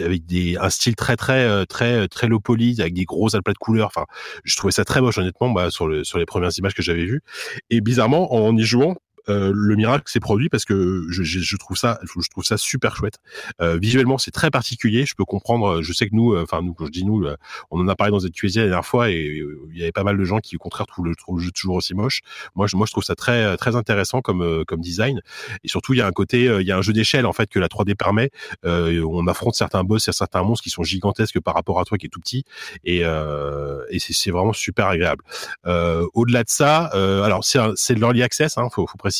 avec des un style très très euh, très très low poly avec des gros aplats de couleurs. Enfin je trouvais ça très moche honnêtement bah, sur le sur les premières images que j'avais vues. Et bizarrement en y jouant euh, le miracle s'est produit parce que je, je, je, trouve ça, je trouve ça super chouette. Euh, visuellement, c'est très particulier. Je peux comprendre. Je sais que nous, euh, enfin nous, quand je dis nous, euh, on en a parlé dans cette QSI la dernière fois et il y avait pas mal de gens qui, au contraire, trouvent le, le jeu toujours aussi moche. Moi, je, moi, je trouve ça très très intéressant comme comme design. Et surtout, il y a un côté, il y a un jeu d'échelle en fait que la 3D permet. on affronte certains boss et certains monstres qui sont gigantesques par rapport à toi qui est tout petit. Et, et c'est vraiment super agréable. Au-delà de ça, alors c'est de l'early access, hein, faut, faut préciser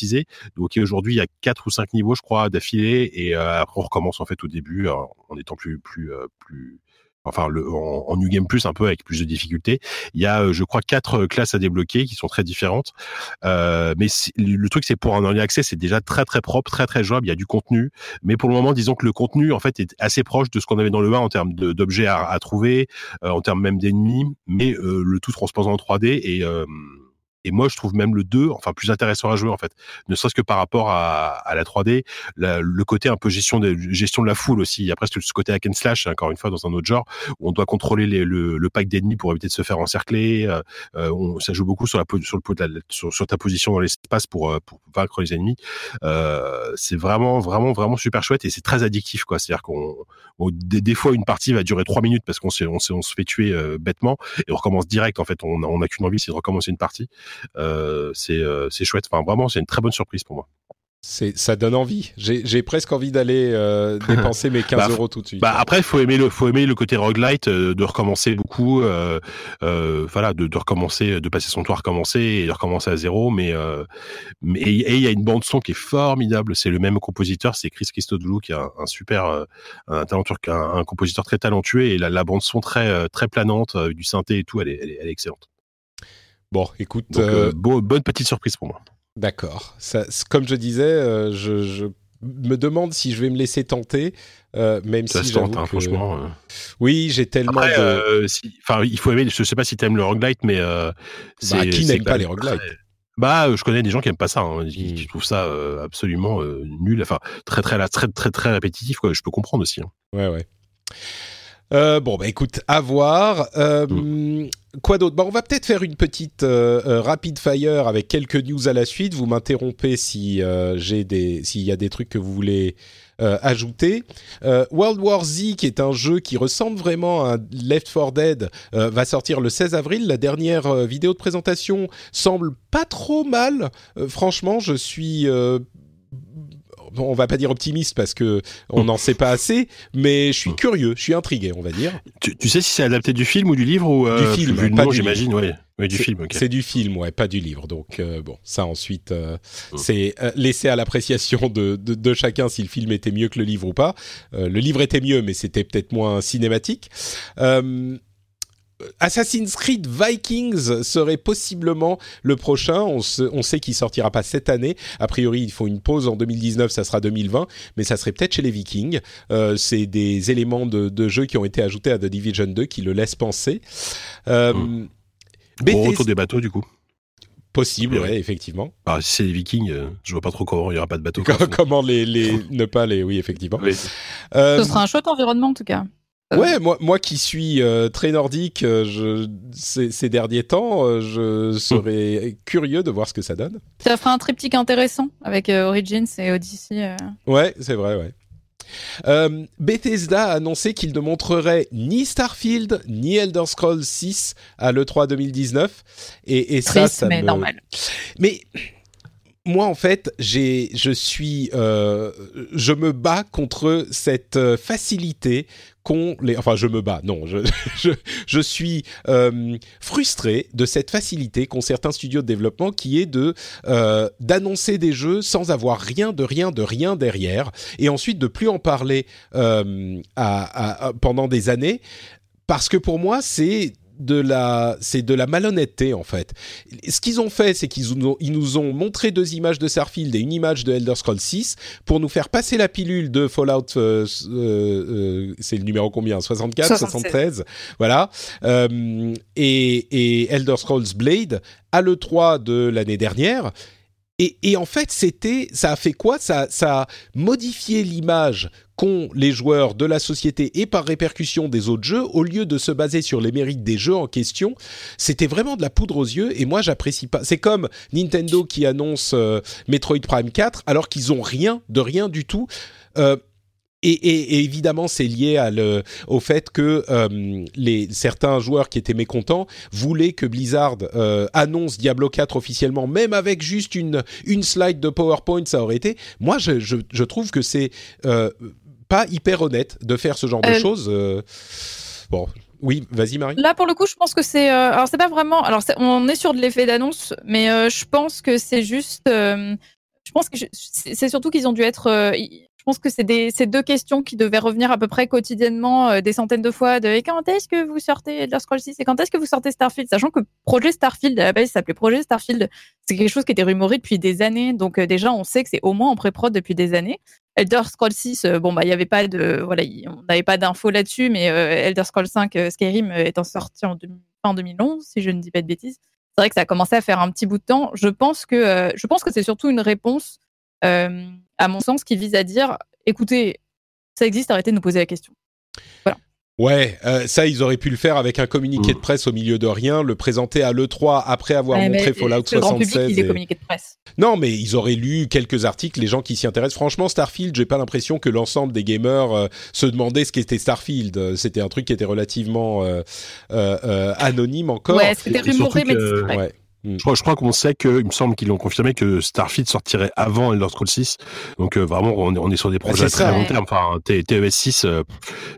donc aujourd'hui, il y a quatre ou cinq niveaux, je crois, d'affilée, et euh, après on recommence en fait au début en étant plus plus euh, plus enfin le, en, New Game Plus un peu avec plus de difficultés. Il y a, euh, je crois, quatre classes à débloquer qui sont très différentes. Mais le truc, c'est pour un early access, c'est déjà très très propre, très très jouable. Il y a du contenu, mais pour le moment, disons que le contenu en fait est assez proche de ce qu'on avait dans le 1 en termes d'objets à, trouver, en termes même d'ennemis, mais le tout transposé en 3D et et moi, je trouve même le 2, enfin, plus intéressant à jouer, en fait. Ne serait-ce que par rapport à, à la 3D, le côté un peu gestion de, gestion de la foule aussi. Il y a presque ce côté hack and slash, encore une fois, dans un autre genre, où on doit contrôler les, le, le, pack d'ennemis pour éviter de se faire encercler. Euh, euh on, ça joue beaucoup sur la, sur le la, sur, ta position dans l'espace pour, euh, pour vaincre les ennemis. Euh, c'est vraiment, vraiment, vraiment super chouette et c'est très addictif, quoi. C'est-à-dire qu'on, des, des, fois, une partie va durer trois minutes parce qu'on on, on se fait tuer euh, bêtement et on recommence direct. En fait, on n'a qu'une envie, c'est de recommencer une partie. Euh, euh, c'est chouette. Enfin, vraiment, c'est une très bonne surprise pour moi. ça donne envie. J'ai presque envie d'aller euh, dépenser mes 15 bah, euros tout de suite. Bah après, faut aimer le, faut aimer le côté roguelite, de recommencer beaucoup, voilà, de, de, recommencer, de passer son tour, recommencer et de recommencer à zéro. Mais, mais et il y a une bande son qui est formidable. C'est le même compositeur, c'est Chris Christodoulou qui est un, super, un talentueux, un, compositeur très talentueux et la, la bande son très, très planante, du synthé et tout, elle est, elle est excellente. Bon, écoute. Euh, bonne petite surprise pour moi. D'accord. Comme je disais, euh, je, me demande si je vais me laisser tenter, euh, même Ça si se tente, hein, que- franchement. euh. Oui, j'ai tellement Après, de. euh, si- enfin, il faut aimer. Je sais pas si t'aimes le roguelite, mais euh, Bah, qui n'aime pas les roguelites très- Bah, euh, je connais des gens qui aiment pas ça, hein, qui, Mm. qui trouvent ça euh, absolument euh, nul. Enfin, très très très très très, répétitif. Quoi. Je peux comprendre aussi. hein. Ouais, ouais. Euh, bon, bah écoute, à voir. Euh, Mm. Quoi d'autre? Bah, On va peut-être faire une petite euh, euh, rapid fire avec quelques news à la suite. Vous m'interrompez si euh, j'ai des, s'il y a des trucs que vous voulez euh, ajouter. World War Z, qui est un jeu qui ressemble vraiment à Left 4 Dead, va sortir le 16 avril. La dernière vidéo de présentation semble pas trop mal. Franchement, je suis bon, on va pas dire optimiste parce que on n'en sait pas assez, mais je suis curieux, je suis intrigué, on va dire. Tu, tu sais si c'est adapté du film ou du livre ou euh, Du film, vu le pas j'imagine. Ouais. Ouais, du C'est- film. C'est du film, ouais, pas du livre. Donc euh, bon, ça ensuite, euh, c'est euh, laissé à l'appréciation de, de, de chacun si le film était mieux que le livre ou pas. Euh, le livre était mieux, mais c'était peut-être moins cinématique. Assassin's Creed Vikings serait possiblement le prochain. On, se- on sait qu'il sortira pas cette année. A priori, il faut une pause en 2019, ça sera 2020, mais ça serait peut-être chez les Vikings. Euh, c'est des éléments de, de jeu qui ont été ajoutés à The Division 2 qui le laissent penser. Euh, Mm. Bethesda- retour des bateaux du coup. Possible, Ouais. ouais, effectivement. Alors, si c'est les Vikings, euh, je vois pas trop comment il y aura pas de bateaux. quoi. Comment les, les ne pas les oui effectivement. Oui. Euh, Ce sera un chouette environnement en tout cas. Ouais, moi moi qui suis euh, très nordique, euh, je, ces, ces derniers temps, euh, je serais curieux de voir ce que ça donne. Ça fera un triptyque intéressant avec euh, Origins et Odyssey. euh. Ouais, c'est vrai, ouais. Euh, Bethesda a annoncé qu'il ne montrerait ni Starfield ni Elder Scrolls 6 à l'E3 2019 et, et ça, ça mais me- normal. Mais moi, en fait, j'ai, je suis, euh, je me bats contre cette euh, facilité qu'ont les. Enfin, je me bats. Non, je, je, suis euh, frustré de cette facilité qu'ont certains studios de développement, qui est de d'annoncer des jeux sans avoir rien de rien de rien derrière, et ensuite de plus en parler pendant des années, parce que pour moi, c'est de la c'est de la malhonnêteté en fait. Ce qu'ils ont fait, c'est qu'ils nous ont, ils nous ont montré deux images de Starfield et une image de Elder Scrolls 6 pour nous faire passer la pilule de Fallout. euh, euh, euh, c'est le numéro combien? 64, 76. 73, voilà. Euh, et, et Elder Scrolls Blade à le 3 de l'année dernière. Et, et en fait, c'était, ça a fait quoi? Ça, ça a modifié l'image qu'ont les joueurs de la société et par répercussion des autres jeux, au lieu de se baser sur les mérites des jeux en question, c'était vraiment de la poudre aux yeux. Et moi, j'apprécie pas. C'est comme Nintendo qui annonce euh, Metroid Prime 4 alors qu'ils ont rien de rien du tout. Euh, et, et- et évidemment, c'est lié à le, au fait que euh, les, certains joueurs qui étaient mécontents voulaient que Blizzard euh, annonce Diablo 4 officiellement, même avec juste une, une slide de PowerPoint, ça aurait été. Moi, je, je, je trouve que c'est euh, pas hyper honnête de faire ce genre de Euh, choses. Bon, oui, vas-y Marie. Là, pour le coup, je pense que c'est. alors, c'est pas vraiment. Alors, on est sur de l'effet d'annonce, mais je pense que c'est juste. je pense que c'est surtout qu'ils ont dû être. euh, pense que c'est c'est deux questions qui devaient revenir à peu près quotidiennement euh, des centaines de fois. De et quand est-ce que vous sortez Elder Scrolls 6 et quand est-ce que vous sortez Starfield, sachant que projet Starfield à la base s'appelait projet Starfield, c'est quelque chose qui était rumoré depuis des années. Donc euh, déjà, on sait que c'est au moins en pré-prod depuis des années. Elder Scrolls 6, euh, bon bah il y avait pas de voilà, il- on n'avait pas d'infos là-dessus, mais Elder Scrolls 5, euh, Skyrim étant sorti en fin 2011, si je ne dis pas de bêtises. C'est vrai que ça a commencé à faire un petit bout de temps. Je pense que je pense que c'est surtout une réponse, à mon sens, qui vise à dire, écoutez, ça existe, arrêtez de nous poser la question. Ouais, euh, ça ils auraient pu le faire avec un communiqué Mm. de presse au milieu de rien, le présenter à l'E3 après avoir Ouais, montré Fallout le grand public, 76. il est et- communiqué de presse. Non, mais ils auraient lu quelques articles, les gens qui s'y intéressent. Franchement, Starfield, j'ai pas l'impression que l'ensemble des gamers euh, se demandaient ce qu'était Starfield. Euh, C'était un truc qui était relativement euh, euh, euh, anonyme encore. Ouais, c'était rumoré, mais discret. Ouais. Je crois, je crois qu'on sait que, il me semble qu'ils l'ont confirmé que Starfield sortirait avant Elder Scrolls 6. Donc euh, vraiment, on est, on est sur des projets Bah, c'est très ça, long ouais. terme. Enfin, TES 6, euh,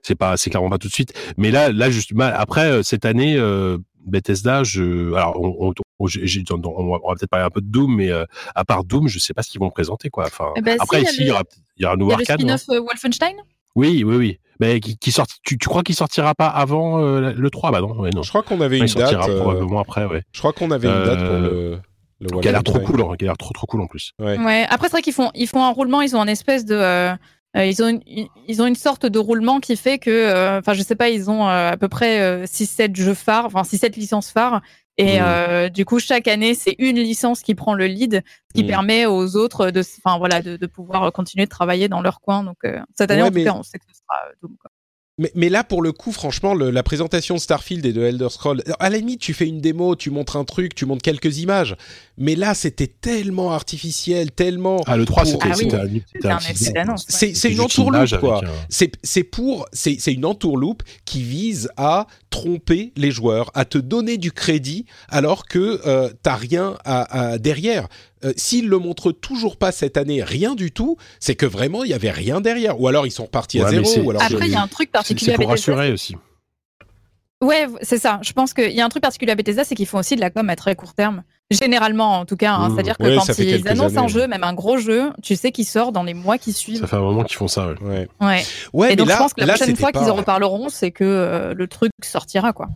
c'est pas, c'est clairement pas tout de suite. Mais là, là justement, après euh, cette année, euh, Bethesda, je, alors, on, on, j'ai- on va on va peut-être parler un peu de Doom, mais euh, à part Doom, je sais pas ce qu'ils vont présenter, quoi. Enfin, Eh ben, si, après il y a ici, le- il y aura, il y aura un nouveau y a le arcade. non spin-off euh, Wolfenstein oui, oui, oui. Mais qui, qui sort, tu, tu crois qu'il sortira pas avant euh, le 3 Bah non, ouais, non. Je crois qu'on avait il une sortira date. euh, probablement après, ouais. je crois qu'on avait une date pour Euh, le. Le Qui a l'air trop cool, hein, qui a l'air trop trop cool en plus. Ouais. Ouais. Après, c'est vrai qu'ils font, ils font un roulement, ils ont un espèce de. euh, ils, ont une, ils ont une sorte de roulement qui fait que. euh, Enfin, je sais pas, ils ont euh, à peu près 6-7 jeux phares, enfin 6-7 licences phares. Et Mhm. euh, du coup, chaque année, c'est une licence qui prend le lead, ce qui Mhm. permet aux autres de, enfin, voilà, de, de pouvoir continuer de travailler dans leur coin. Donc, euh, cette année, Ouais, en tout mais- cas, on sait que ce sera euh, Doom. Quoi. Mais, mais là, pour le coup, franchement, le- la présentation de Starfield et de Elder Scrolls, à la limite, tu fais une démo, tu montres un truc, tu montres quelques images. Mais là, c'était tellement artificiel, tellement. Ah, le 3, pour- c'était Ah oui. un-. C'est une entourloupe, quoi. un- C'est pour c'est c'est une entourloupe qui vise à tromper les joueurs, à te donner du crédit alors que euh, t'as rien à, à- derrière. Euh, S'ils le montrent toujours pas cette année, rien du tout, c'est que vraiment il y avait rien derrière. Ou alors ils sont repartis à Ouais, zéro. Ou alors Après, il y a un truc particulier c'est pour rassurer aussi. Ouais, c'est ça. Je pense qu'il y a un truc particulier à Bethesda, c'est qu'ils font aussi de la com à très court terme. Généralement, en tout cas. hein. Mmh. C'est-à-dire que Ouais, quand ils annoncent un jeu, même un gros jeu, tu sais qu'il sort dans les mois qui suivent. Ça fait un moment qu'ils font ça. ouais. Ouais. Ouais. Ouais, Et mais donc, là, je pense que la là, prochaine fois qu'ils en reparleront, c'est que euh, le truc sortira, quoi.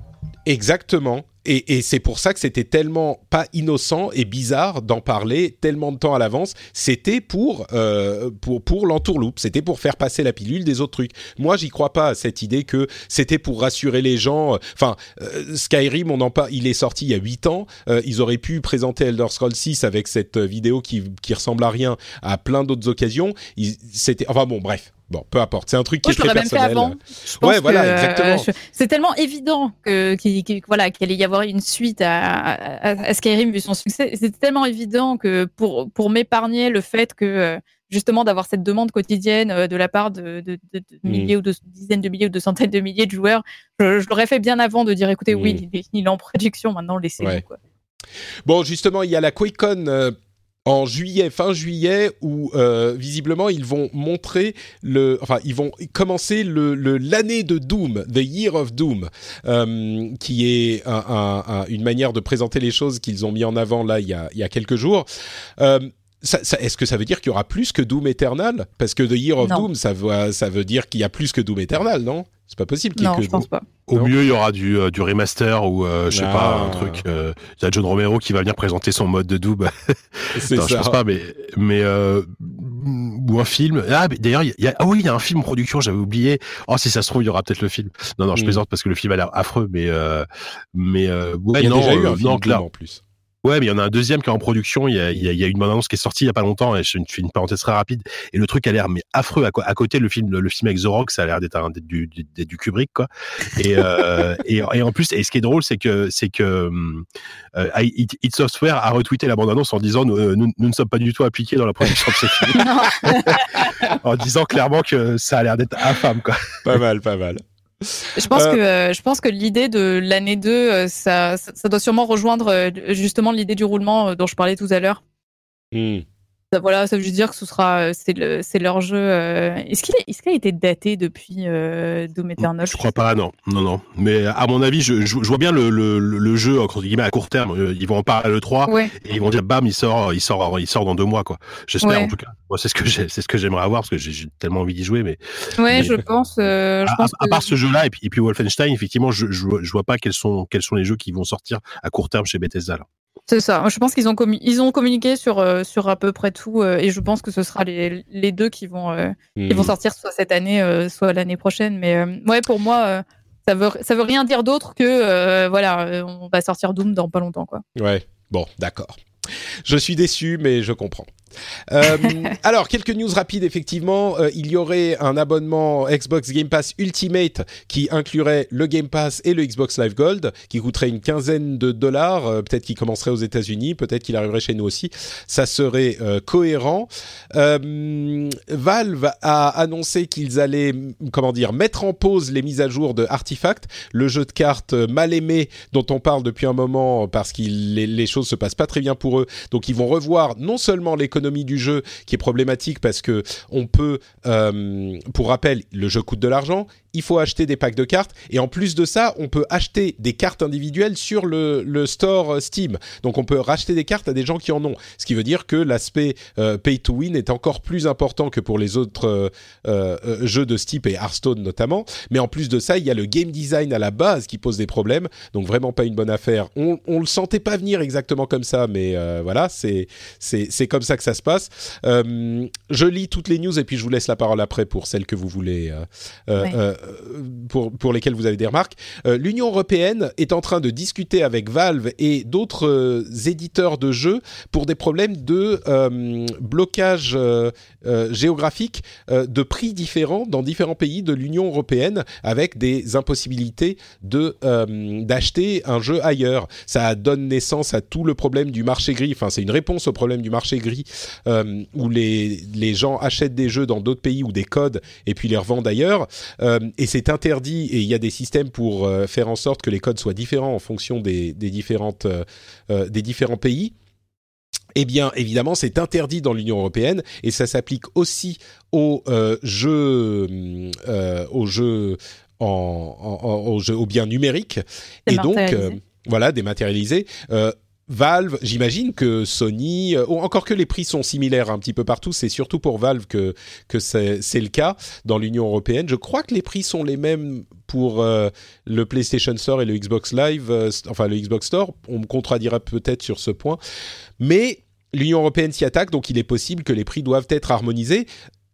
Exactement. Et, et c'est pour ça que c'était tellement pas innocent et bizarre d'en parler tellement de temps à l'avance. C'était pour euh, pour pour l'entourloupe. C'était pour faire passer la pilule des autres trucs. Moi, j'y crois pas à cette idée que c'était pour rassurer les gens. Enfin, euh, Skyrim, on en pas. Il est sorti il y a 8 ans. Euh, ils auraient pu présenter Elder Scrolls 6 avec cette vidéo qui qui ressemble à rien à plein d'autres occasions. C'était enfin bon, bref. Bon, peu importe. C'est un truc qui est je très même fait personnel. avant. Je pense Ouais, voilà, que, euh, exactement. C'est tellement évident que qu'il qu'il- voilà qu'il allait y avoir une suite à, à, à Skyrim vu son succès. C'est tellement évident que pour pour m'épargner le fait que euh, justement d'avoir cette demande quotidienne euh, de la part de, de, de- de Mm. milliers ou de dizaines de milliers ou de centaines de milliers de joueurs, je, je l'aurais fait bien avant de dire écoutez oui Mm. il, est- il est en production maintenant laissez-le Ouais. Bon, justement, il y a la QuakeCon en juillet, fin juillet, où euh, visiblement ils vont montrer le, enfin ils vont commencer le l'année de Doom, the Year of Doom, euh, qui est un- un- un- une manière de présenter les choses qu'ils ont mis en avant là il y a il y a quelques jours. Euh, ça, ça- Est-ce que ça veut dire qu'il y aura plus que Doom Eternal? Parce que The Year of Non. Doom, ça veut, ça veut dire qu'il y a plus que Doom Eternal, non? C'est pas possible qu'il y ait Non que je pense pas. Au Non. mieux, il y aura du, euh, du remaster ou, euh, je sais Ah. pas, un truc. euh, Il y a John Romero qui va venir présenter son mode de Doom. C'est Non, je ça. pense pas, mais, mais euh, ou un film. Ah, d'ailleurs, il y a, ah oui, il y a un film en production, j'avais oublié. Oh, si ça se trouve, il y aura peut-être le film. Non, non, je Mm. plaisante parce que le film a l'air affreux, mais, euh, mais, euh, Ouais, il y a non, déjà eu un film non, là- en plus. Ouais, mais il y en a un deuxième qui est en production. Il y a, il y a, il y a une bande-annonce qui est sortie il y a pas longtemps. Et je fais une parenthèse très rapide. Et le truc a l'air mais affreux. À, côté, le film, le, le film avec The Rock, ça a l'air d'être du, du, du Kubrick, quoi. Et, euh, et, et en plus, et ce qui est drôle, c'est que c'est que euh, It, It Software a retweeté la bande-annonce en disant nous, euh, nous, nous ne sommes pas du tout impliqués dans la production de ce film, en disant clairement que ça a l'air d'être infâme, quoi. Pas mal, pas mal. Je pense Euh, que euh, je pense que l'idée de l'année 2, euh, ça, doit sûrement rejoindre justement l'idée du roulement dont je parlais tout à l'heure. Hmm. Ça, voilà, ça veut juste dire que ce sera euh, c'est le c'est leur jeu. euh, Est-ce qu'il est, est-ce qu'il a été daté depuis euh, Doom Eternal? Je crois pas, non, non, non. Mais à mon avis, je, je, je vois bien le, le, le jeu entre guillemets à court terme. Ils vont en parler le 3 Ouais. et ils vont dire bam, il sort, il sort, il sort dans deux mois quoi. J'espère Ouais. en tout cas. Moi, c'est ce que j'ai, c'est ce que j'aimerais avoir parce que j'ai tellement envie d'y jouer. Mais Ouais, Mais- je pense. euh, je à, pense à que- part ce jeu-là et puis, et puis Wolfenstein, effectivement, je, je vois pas quels sont quels sont les jeux qui vont sortir à court terme chez Bethesda. Là. C'est ça. Je pense qu'ils ont, commu- ils ont communiqué sur, euh, sur à peu près tout euh, et je pense que ce sera les, les deux qui vont, euh, qui vont sortir soit cette année, soit l'année prochaine. Mais ouais, pour moi, ça veut, ça veut rien dire d'autre que voilà, on va sortir Doom dans pas longtemps, quoi. Ouais, bon, d'accord. Je suis déçu, mais je comprends. Euh, alors, quelques news rapides, effectivement. Euh, il y aurait un abonnement Xbox Game Pass Ultimate qui inclurait le Game Pass et le Xbox Live Gold, qui coûterait une quinzaine de dollars. Euh, peut-être qu'il commencerait aux États-Unis, peut-être qu'il arriverait chez nous aussi. Ça serait cohérent. Valve a annoncé qu'ils allaient, comment dire, mettre en pause les mises à jour de Artifact, le jeu de cartes mal aimé dont on parle depuis un moment parce que les, les choses se passent pas très bien pour eux. Donc ils vont revoir non seulement l'économie du jeu qui est problématique parce que on peut, euh, pour rappel, le jeu coûte de l'argent. Il faut acheter des packs de cartes. Et en plus de ça, on peut acheter des cartes individuelles sur le, le store Steam. Donc on peut racheter des cartes à des gens qui en ont. Ce qui veut dire que l'aspect pay to win est encore plus important que pour les autres jeux de ce type et Hearthstone notamment. Mais en plus de ça, il y a le game design à la base qui pose des problèmes. Donc vraiment pas une bonne affaire. On, on le sentait pas venir exactement comme ça, mais voilà, c'est c'est comme ça que ça se passe. je lis toutes les news et puis je vous laisse la parole après pour celles que vous voulez, euh, euh, euh, pour, pour lesquelles vous avez des remarques. L'Union européenne est en train de discuter avec Valve et d'autres éditeurs de jeux pour des problèmes de blocage géographique de prix différents dans différents pays de l'Union européenne avec des impossibilités de d'acheter un jeu ailleurs. Ça donne naissance à tout le problème du marché gris. Enfin, c'est une réponse au problème du marché gris où les, les gens achètent des jeux dans d'autres pays ou des codes et puis les revendent ailleurs. Euh, et c'est interdit et il y a des systèmes pour euh, faire en sorte que les codes soient différents en fonction des, différentes, euh, des différents pays. Eh bien, évidemment, c'est interdit dans l'Union européenne et ça s'applique aussi aux jeux, aux jeux en, aux, biens numériques et donc voilà dématérialisés. Valve, j'imagine que Sony, euh, encore que les prix sont similaires un petit peu partout, c'est surtout pour Valve que, c'est le cas dans l'Union européenne. Je crois que les prix sont les mêmes pour euh, le PlayStation Store et le Xbox Live, euh, enfin le Xbox Store. On me contredira peut-être sur ce point. Mais l'Union européenne s'y attaque, donc il est possible que les prix doivent être harmonisés.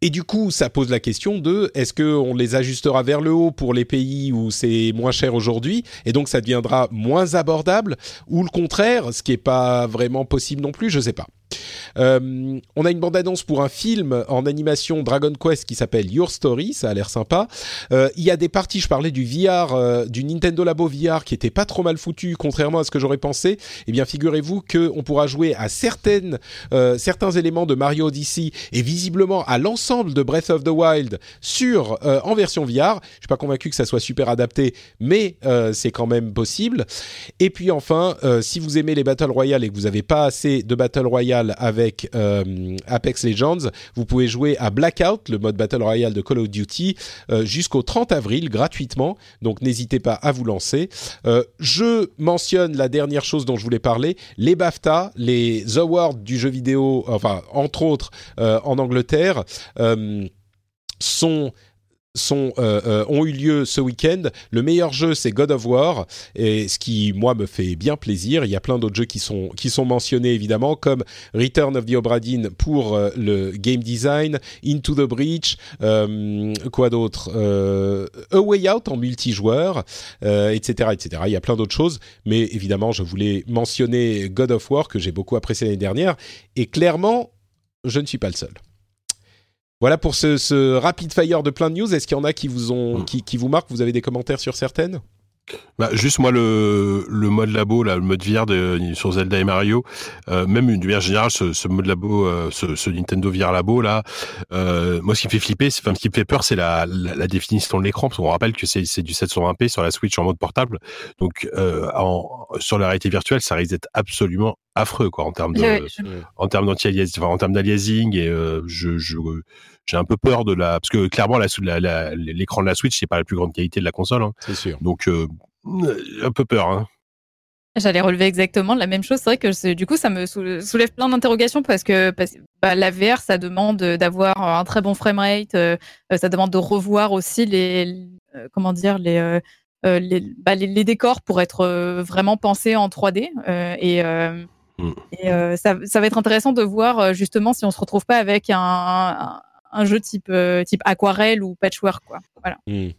Et du coup, ça pose la question de est-ce qu'on les ajustera vers le haut pour les pays où c'est moins cher aujourd'hui et donc ça deviendra moins abordable ou le contraire, ce qui n'est pas vraiment possible non plus, je sais pas. Euh, on a une bande-annonce pour un film en animation Dragon Quest qui s'appelle Your Story, ça a l'air sympa. Euh, il y a des parties, je parlais du VR, euh, du Nintendo Labo VR qui était pas trop mal foutu, contrairement à ce que j'aurais pensé. Eh bien, figurez-vous qu'on pourra jouer à certaines, certains éléments de Mario Odyssey et visiblement à l'ensemble de Breath of the Wild sur en version VR. Je suis pas convaincu que ça soit super adapté, mais c'est quand même possible. Et puis enfin, si vous aimez les Battle Royale et que vous n'avez pas assez de Battle Royale avec euh, Apex Legends. Vous pouvez jouer à Blackout, le mode Battle Royale de Call of Duty, euh, jusqu'au 30 avril gratuitement. Donc n'hésitez pas à vous lancer. Euh, je mentionne la dernière chose dont je voulais parler, les BAFTA, les awards du jeu vidéo, enfin entre autres en Angleterre, sont euh, euh, ont eu lieu ce week-end. Le meilleur jeu, c'est God of War, et ce qui, moi, me fait bien plaisir. Il y a plein d'autres jeux qui sont, qui sont mentionnés, évidemment, comme Return of the Obra Dinn pour euh, le game design, Into the Breach, quoi d'autre A Way Out en multijoueur, etc., etc. Il y a plein d'autres choses, mais évidemment, je voulais mentionner God of War, que j'ai beaucoup apprécié l'année dernière, et clairement, je ne suis pas le seul. Voilà pour ce, ce, rapid fire de plein de news. Est-ce qu'il y en a qui vous ont, qui, qui vous marquent? Vous avez des commentaires sur certaines? Bah, juste moi le, le mode labo là, le mode VR de, sur Zelda et Mario, euh, même une manière générale ce, ce mode labo, euh, ce, ce, Nintendo VR labo là, euh, moi ce qui me fait flipper, enfin ce qui me fait peur, c'est la, la, la, définition de l'écran, parce qu'on rappelle que c'est du 720p sur la Switch en mode portable, donc euh, en, sur la réalité virtuelle, ça risque d'être absolument affreux quoi en termes de, en termes d'anti enfin, en termes d'aliasing et euh, je, je j'ai un peu peur de la parce que clairement la, l'écran de la Switch c'est pas la plus grande qualité de la console hein. c'est sûr. Donc euh, un peu peur hein. J'allais relever exactement la même chose. C'est vrai que du coup, ça me soulève plein d'interrogations parce que bah, la VR, ça demande d'avoir un très bon framerate, euh, ça demande de revoir aussi les, euh, comment dire, les, les, bah, les, décors pour être vraiment pensés en 3D. et mm. et ça, ça, va être intéressant de voir justement si on se retrouve pas avec un, un jeu type euh, type aquarelle ou patchwork quoi. Voilà. Hmm.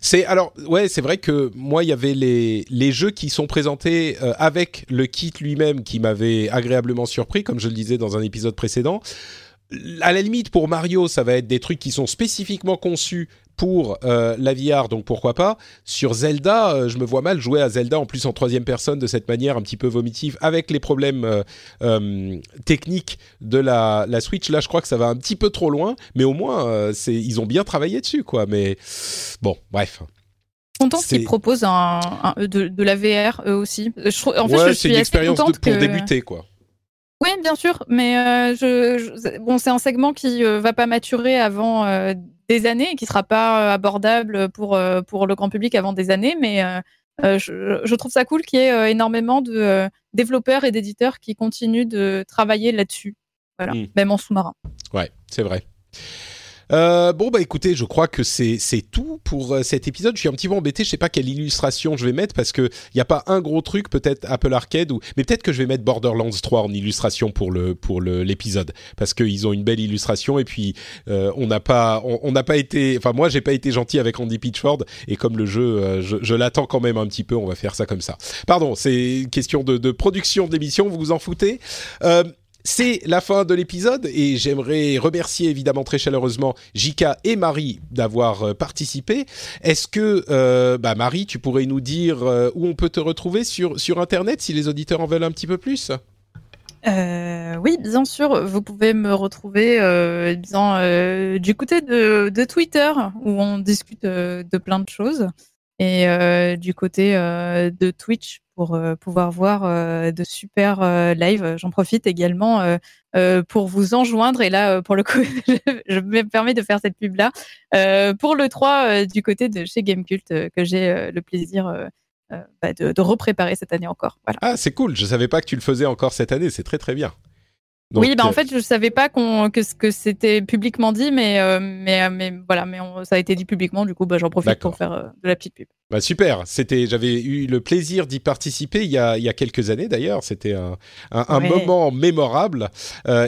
C'est alors ouais, c'est vrai que moi il y avait les les jeux qui sont présentés euh, avec le kit lui-même qui m'avait agréablement surpris comme je le disais dans un épisode précédent. À la limite pour Mario, ça va être des trucs qui sont spécifiquement conçus pour euh, la VR, donc pourquoi pas. Sur Zelda, euh, je me vois mal jouer à Zelda en plus en troisième personne de cette manière un petit peu vomitive, avec les problèmes euh, techniques de la, la, Switch. Là, je crois que ça va un petit peu trop loin, mais au moins, c'est ils ont bien travaillé dessus, quoi. Mais bon, bref. Content qu'ils proposent un, de, de, la VR eux aussi. Je, en fait, je suis une expérience pour débuter, quoi. Oui, bien sûr, mais je, bon, c'est un segment qui va pas maturer avant des années et qui sera pas abordable pour pour le grand public avant des années, mais je, je, trouve ça cool qu'il y ait énormément de développeurs et d'éditeurs qui continuent de travailler là-dessus, voilà, hmm. même en sous-marin. Ouais, c'est vrai. Euh, bon bah écoutez, je crois que c'est tout pour euh, cet épisode. Je suis un petit peu embêté, je sais pas quelle illustration je vais mettre parce que il y a pas un gros truc peut-être Apple Arcade ou mais peut-être que je vais mettre Borderlands 3 en illustration pour le pour le l'épisode parce qu'ils ont une belle illustration et puis euh, on n'a pas on n'a pas été enfin moi j'ai pas été gentil avec Andy Pitchford et comme le jeu je, je l'attends quand même un petit peu, on va faire ça comme ça. Pardon, c'est question de, de production d'émission, vous vous en foutez? C'est la fin de l'épisode et j'aimerais remercier évidemment très chaleureusement Jika et Marie d'avoir euh, participé. Est-ce que, euh, bah Marie, tu pourrais nous dire euh, où on peut te retrouver sur, Internet si les auditeurs en veulent un petit peu plus? Oui, bien sûr, vous pouvez me retrouver du côté de, de, Twitter où on discute de plein de choses et du côté de Twitch pour euh, pouvoir voir euh, de super euh, lives. J'en profite également pour vous enjoindre. Et là, pour le coup, je me permets de faire cette pub-là. pour le 3 du côté de chez Gamecult, que j'ai le plaisir bah, de, de, repréparer cette année encore. Ah, c'est cool. Je savais pas que tu le faisais encore cette année. C'est très très bien oui, bah en euh, fait, je savais pas qu'on que que c'était publiquement dit, mais euh, mais mais voilà, mais ça a été dit publiquement. Du coup, bah, j'en profite pour faire euh, de la petite pub. Bah super. C'était, j'avais eu le plaisir d'y participer il y a il y a quelques années d'ailleurs. C'était un un, moment mémorable.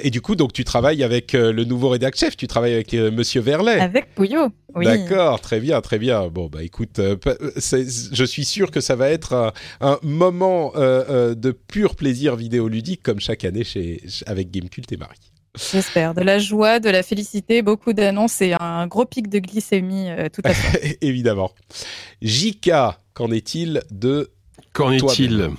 et du coup, donc tu travailles avec le nouveau rédacteur chef. Tu travailles avec Monsieur Verlet. Avec Pouillot. Oui. D'accord, très bien, très bien. Bon bah écoute, je suis sûr que ça va être un, moment de pur plaisir vidéoludique comme chaque année chez avec Gamecult et Marie. J'espère. De la joie, de la félicité, beaucoup d'annonces et un gros pic de glycémie euh, tout à fait. Évidemment. JK, qu'en est-il de Qu'en est-il?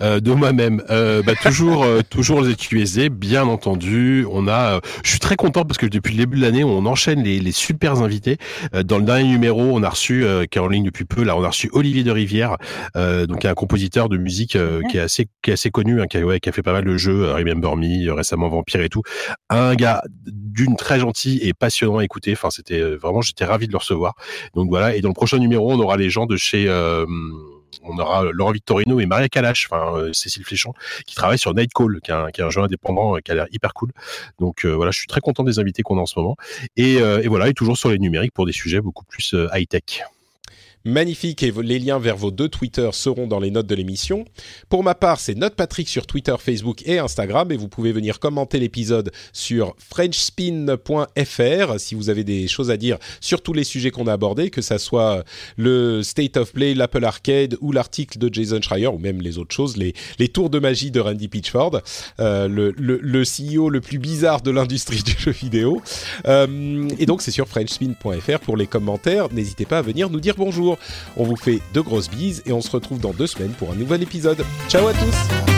Euh, de moi-même, euh, bah, toujours, euh, toujours les QSD, bien entendu. On a, euh, je suis très content parce que depuis le début de l'année, on enchaîne les, les super invités. dans le dernier numéro, on a reçu, qui est en ligne depuis peu, là, on a reçu Olivier de Rivière, donc un compositeur de musique qui est assez, qui est assez connu, hein, qui, a, ouais, qui a fait pas mal de jeux, Remember Me, récemment Vampire et tout. Un gars d'une très gentil et passionnant à écouter. Enfin, c'était vraiment, j'étais ravi de le recevoir. Donc voilà. Et dans le prochain numéro, on aura les gens de chez on aura Laurent Victorino et Maria Kalash, enfin euh, Cécile Fléchon, qui travaillent sur Nightcall, qui est un, jeu indépendant euh, qui a l'air hyper cool. Donc euh, voilà, je suis très content des invités qu'on a en ce moment. Et, et voilà, et toujours sur les numériques pour des sujets beaucoup plus high-tech magnifique et les liens vers vos deux Twitter seront dans les notes de l'émission. Pour ma part, c'est Note Patrick sur Twitter, Facebook et Instagram et vous pouvez venir commenter l'épisode sur frenchspin.fr si vous avez des choses à dire sur tous les sujets qu'on a abordés, que ça soit le State of Play, l'Apple Arcade ou l'article de Jason Schreier ou même les autres choses, les, tours de magie de Randy Pitchford, euh, le, le, le, CEO le plus bizarre de l'industrie du jeu vidéo. Euh, et donc c'est sur frenchspin.fr pour les commentaires. N'hésitez pas à venir nous dire bonjour. On vous fait de grosses bises et on se retrouve dans deux semaines pour un nouvel épisode. Ciao à tous